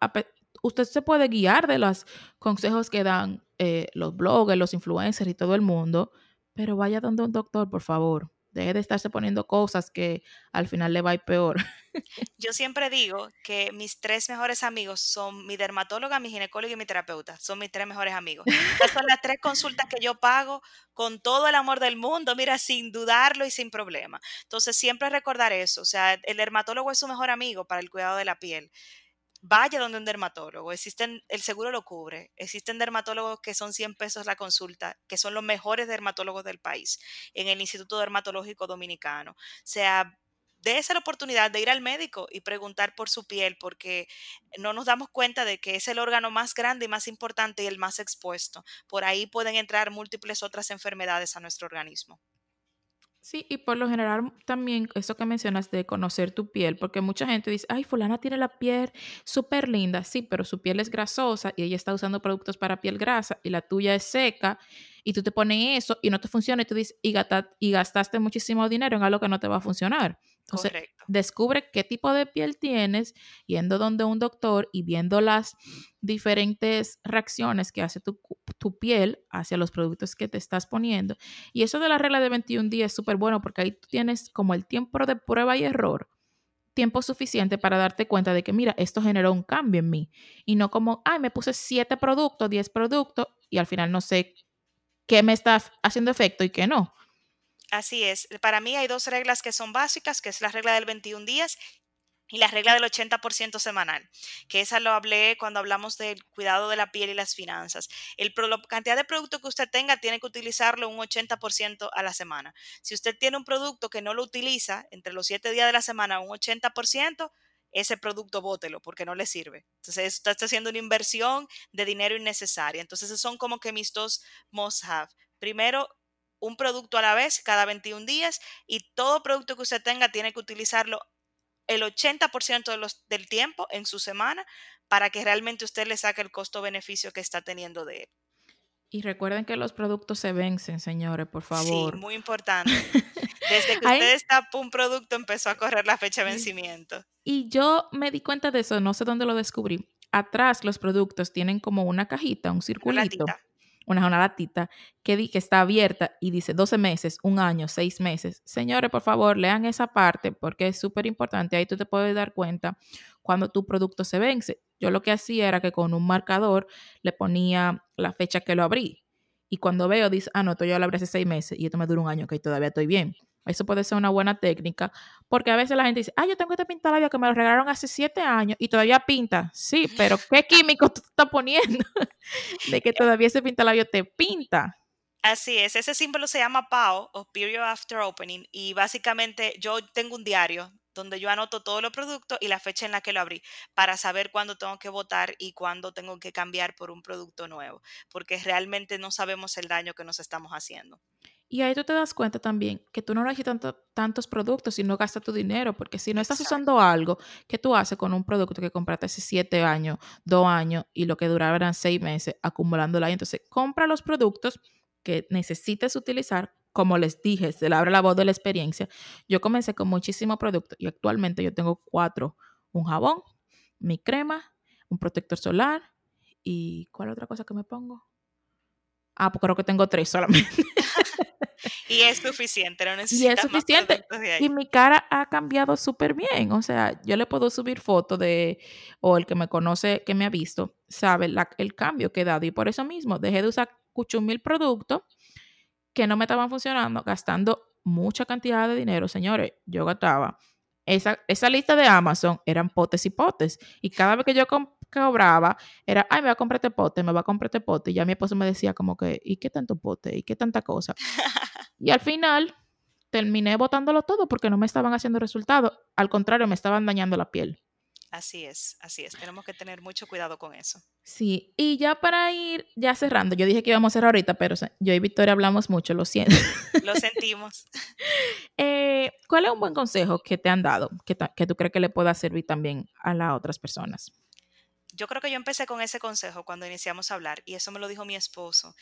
usted se puede guiar de los consejos que dan eh, los bloggers, los influencers y todo el mundo, pero vaya donde un doctor, por favor. Deje de estarse poniendo cosas que al final le va a ir peor. Yo siempre digo que mis tres mejores amigos son mi dermatóloga, mi ginecóloga y mi terapeuta. Son mis tres mejores amigos. Esas son las tres consultas que yo pago con todo el amor del mundo, mira, sin dudarlo y sin problema. Entonces, siempre recordar eso. O sea, el dermatólogo es su mejor amigo para el cuidado de la piel vaya donde un dermatólogo. Existen, el seguro lo cubre. Existen dermatólogos que son 100 pesos la consulta, que son los mejores dermatólogos del país en el Instituto Dermatológico Dominicano. O sea, dése la oportunidad de ir al médico y preguntar por su piel, porque no nos damos cuenta de que es el órgano más grande y más importante y el más expuesto. Por ahí pueden entrar múltiples otras enfermedades a nuestro organismo. Sí, y por lo general también eso que mencionas de conocer tu piel, porque mucha gente dice, ay, fulana tiene la piel súper linda, sí, pero su piel es grasosa y ella está usando productos para piel grasa y la tuya es seca y tú te pones eso y no te funciona y tú dices, y, y gastaste muchísimo dinero en algo que no te va a funcionar. Entonces, Correcto. descubre qué tipo de piel tienes yendo donde un doctor y viendo las diferentes reacciones que hace tu, tu piel hacia los productos que te estás poniendo. Y eso de la regla de 21 días es súper bueno porque ahí tú tienes como el tiempo de prueba y error, tiempo suficiente para darte cuenta de que, mira, esto generó un cambio en mí. Y no como, ay, me puse 7 productos, 10 productos y al final no sé qué me está haciendo efecto y qué no. Así es. Para mí hay dos reglas que son básicas, que es la regla del 21 días y la regla del 80% semanal, que esa lo hablé cuando hablamos del cuidado de la piel y las finanzas. El, la cantidad de producto que usted tenga tiene que utilizarlo un 80% a la semana. Si usted tiene un producto que no lo utiliza entre los 7 días de la semana un 80%, ese producto bótelo porque no le sirve. Entonces, está haciendo una inversión de dinero innecesaria. Entonces, esos son como que mis dos must have. Primero, un producto a la vez cada 21 días y todo producto que usted tenga tiene que utilizarlo el 80% de los, del tiempo en su semana para que realmente usted le saque el costo-beneficio que está teniendo de él. Y recuerden que los productos se vencen, señores, por favor. Sí, muy importante. Desde que usted está un producto empezó a correr la fecha de vencimiento. Y yo me di cuenta de eso, no sé dónde lo descubrí. Atrás los productos tienen como una cajita, un circulito una, una latita que, que está abierta y dice 12 meses, un año, 6 meses. Señores, por favor, lean esa parte porque es súper importante. Ahí tú te puedes dar cuenta cuando tu producto se vence. Yo lo que hacía era que con un marcador le ponía la fecha que lo abrí. Y cuando veo, dice, ah, no, esto yo lo abrí hace 6 meses y esto me dura un año, que todavía estoy bien. Eso puede ser una buena técnica, porque a veces la gente dice, ah, yo tengo este pintalabio que me lo regalaron hace siete años y todavía pinta. Sí, pero ¿qué químico tú estás poniendo de que todavía ese pintalabio te pinta? Así es, ese símbolo se llama PAO o Period After Opening y básicamente yo tengo un diario donde yo anoto todos los productos y la fecha en la que lo abrí para saber cuándo tengo que votar y cuándo tengo que cambiar por un producto nuevo, porque realmente no sabemos el daño que nos estamos haciendo. Y ahí tú te das cuenta también que tú no necesitas tanto, tantos productos y no gastas tu dinero, porque si no estás usando algo que tú haces con un producto que compraste hace siete años, dos años y lo que duraba eran seis meses acumulándola, entonces compra los productos que necesites utilizar. Como les dije, se le abre la voz de la experiencia. Yo comencé con muchísimos productos y actualmente yo tengo cuatro. Un jabón, mi crema, un protector solar y ¿cuál otra cosa que me pongo? Ah, pues creo que tengo tres solamente. y es suficiente, no Y es suficiente. Y mi cara ha cambiado súper bien. O sea, yo le puedo subir fotos de, o el que me conoce, que me ha visto, sabe el cambio que he dado. Y por eso mismo dejé de usar mil productos que no me estaban funcionando, gastando mucha cantidad de dinero. Señores, yo gastaba. Esa, esa lista de Amazon eran potes y potes. Y cada vez que yo cobraba era, ay, me va a comprar este pote, me va a comprar este pote. Y ya mi esposo me decía como que, ¿y qué tanto pote? ¿Y qué tanta cosa? y al final terminé botándolo todo porque no me estaban haciendo resultado. Al contrario, me estaban dañando la piel. Así es, así es. Tenemos que tener mucho cuidado con eso. Sí, y ya para ir ya cerrando, yo dije que íbamos a cerrar ahorita, pero yo y Victoria hablamos mucho, lo siento. Lo sentimos. Eh, ¿Cuál es un buen consejo que te han dado que, que tú crees que le pueda servir también a las otras personas? Yo creo que yo empecé con ese consejo cuando iniciamos a hablar y eso me lo dijo mi esposo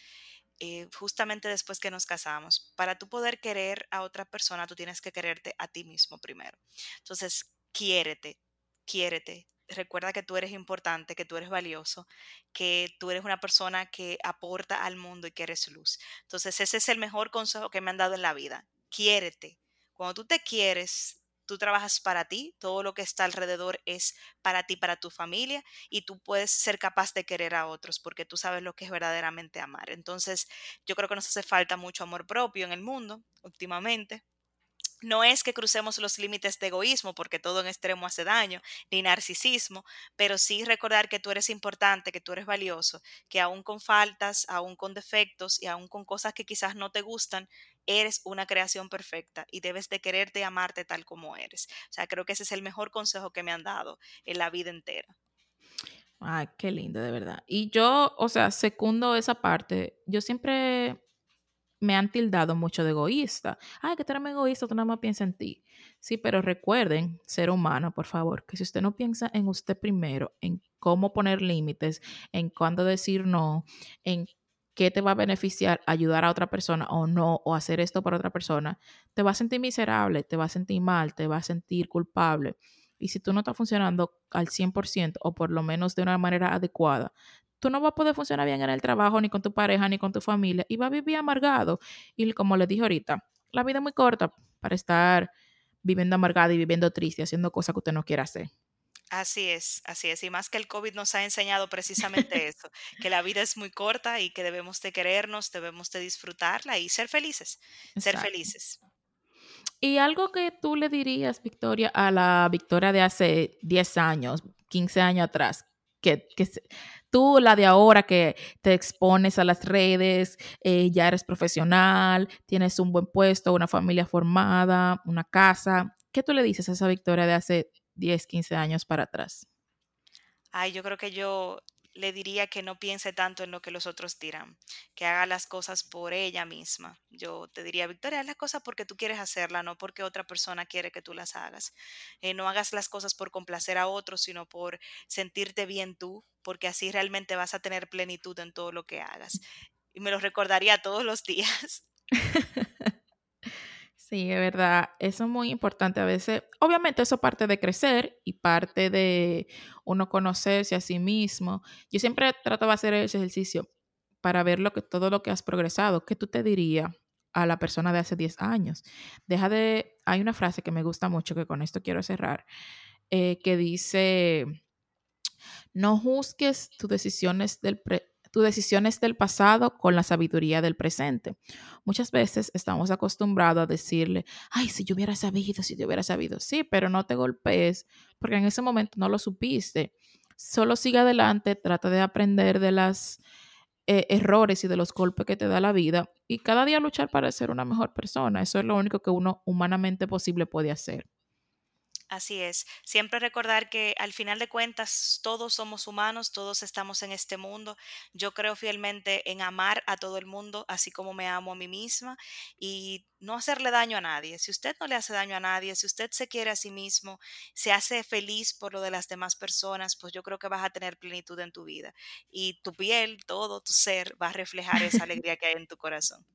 eh, justamente después que nos casamos. Para tú poder querer a otra persona, tú tienes que quererte a ti mismo primero. Entonces, quiérete, quiérete. Recuerda que tú eres importante, que tú eres valioso, que tú eres una persona que aporta al mundo y que eres luz. Entonces, ese es el mejor consejo que me han dado en la vida. Quiérete. Cuando tú te quieres, tú trabajas para ti, todo lo que está alrededor es para ti, para tu familia, y tú puedes ser capaz de querer a otros porque tú sabes lo que es verdaderamente amar. Entonces, yo creo que nos hace falta mucho amor propio en el mundo últimamente. No es que crucemos los límites de egoísmo, porque todo en extremo hace daño, ni narcisismo, pero sí recordar que tú eres importante, que tú eres valioso, que aún con faltas, aún con defectos y aún con cosas que quizás no te gustan, eres una creación perfecta y debes de quererte y amarte tal como eres. O sea, creo que ese es el mejor consejo que me han dado en la vida entera. Ay, qué lindo, de verdad. Y yo, o sea, secundo esa parte. Yo siempre me han tildado mucho de egoísta. Ay, que tú eres egoísta, tú nada más piensas en ti. Sí, pero recuerden, ser humano, por favor, que si usted no piensa en usted primero, en cómo poner límites, en cuándo decir no, en qué te va a beneficiar ayudar a otra persona o no, o hacer esto para otra persona, te va a sentir miserable, te va a sentir mal, te va a sentir culpable. Y si tú no estás funcionando al 100% o por lo menos de una manera adecuada, tú no vas a poder funcionar bien en el trabajo, ni con tu pareja, ni con tu familia, y vas a vivir amargado. Y como les dije ahorita, la vida es muy corta para estar viviendo amargado y viviendo triste, haciendo cosas que usted no quiere hacer. Así es, así es. Y más que el COVID nos ha enseñado precisamente eso, que la vida es muy corta y que debemos de querernos, debemos de disfrutarla y ser felices, ser Exacto. felices. Y algo que tú le dirías, Victoria, a la Victoria de hace 10 años, 15 años atrás, que, que se- tú, la de ahora, que te expones a las redes, eh, ya eres profesional, tienes un buen puesto, una familia formada, una casa, ¿qué tú le dices a esa Victoria de hace 10, 15 años para atrás? Ay, yo creo que yo le diría que no piense tanto en lo que los otros dirán, que haga las cosas por ella misma. Yo te diría, Victoria, haz las cosas porque tú quieres hacerla, no porque otra persona quiere que tú las hagas. Eh, no hagas las cosas por complacer a otros, sino por sentirte bien tú, porque así realmente vas a tener plenitud en todo lo que hagas. Y me lo recordaría todos los días. Sí, es verdad. Eso es muy importante a veces. Obviamente eso parte de crecer y parte de uno conocerse a sí mismo. Yo siempre trato de hacer ese ejercicio para ver lo que, todo lo que has progresado. ¿Qué tú te dirías a la persona de hace 10 años? Deja de... Hay una frase que me gusta mucho, que con esto quiero cerrar, eh, que dice, no juzgues tus decisiones del tus decisiones del pasado con la sabiduría del presente. Muchas veces estamos acostumbrados a decirle, ay, si yo hubiera sabido, si yo hubiera sabido. Sí, pero no te golpees porque en ese momento no lo supiste. Solo sigue adelante, trata de aprender de los errores y de los golpes que te da la vida y cada día luchar para ser una mejor persona. Eso es lo único que uno humanamente posible puede hacer. Así es, siempre recordar que al final de cuentas todos somos humanos, todos estamos en este mundo. Yo creo fielmente en amar a todo el mundo, así como me amo a mí misma, y no hacerle daño a nadie. Si usted no le hace daño a nadie, si usted se quiere a sí mismo, se hace feliz por lo de las demás personas, pues yo creo que vas a tener plenitud en tu vida. Y tu piel, todo tu ser va a reflejar esa alegría que hay en tu corazón.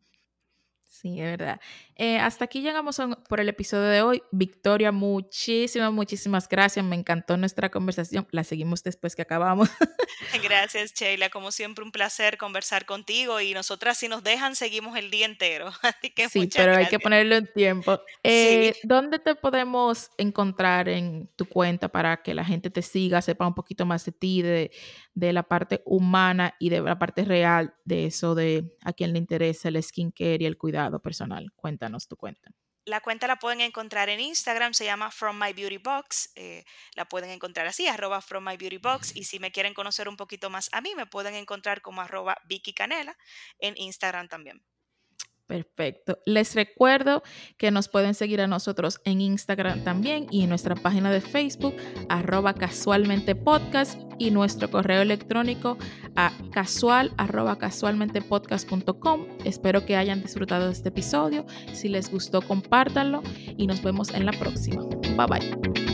Sí, es verdad. Eh, hasta aquí llegamos a- por el episodio de hoy. Victoria, muchísimas, muchísimas gracias. Me encantó nuestra conversación. La seguimos después que acabamos. Gracias, Sheila. Como siempre, un placer conversar contigo y nosotras, si nos dejan, seguimos el día entero. Así que Sí, pero hay que gracias. ponerlo en tiempo. Sí, Eh, ¿dónde te podemos encontrar en tu cuenta para que la gente te siga, sepa un poquito más de ti, de, de la parte humana y de la parte real de eso de a quien le interesa el skincare y el cuidado personal? Cuéntanos tu cuenta. la cuenta la pueden encontrar en Instagram, se llama From My Beauty Box. eh, la pueden encontrar así, arroba From My Beauty Box. Y si me quieren conocer un poquito más a mí, me pueden encontrar como arroba Vicky Canela en Instagram también. Perfecto. Les recuerdo que nos pueden seguir a nosotros en Instagram también y en nuestra página de Facebook, arroba casualmente podcast y nuestro correo electrónico a casual arroba casualmentepodcast.com. Espero que hayan disfrutado de este episodio. Si les gustó, compártanlo y nos vemos en la próxima. Bye bye.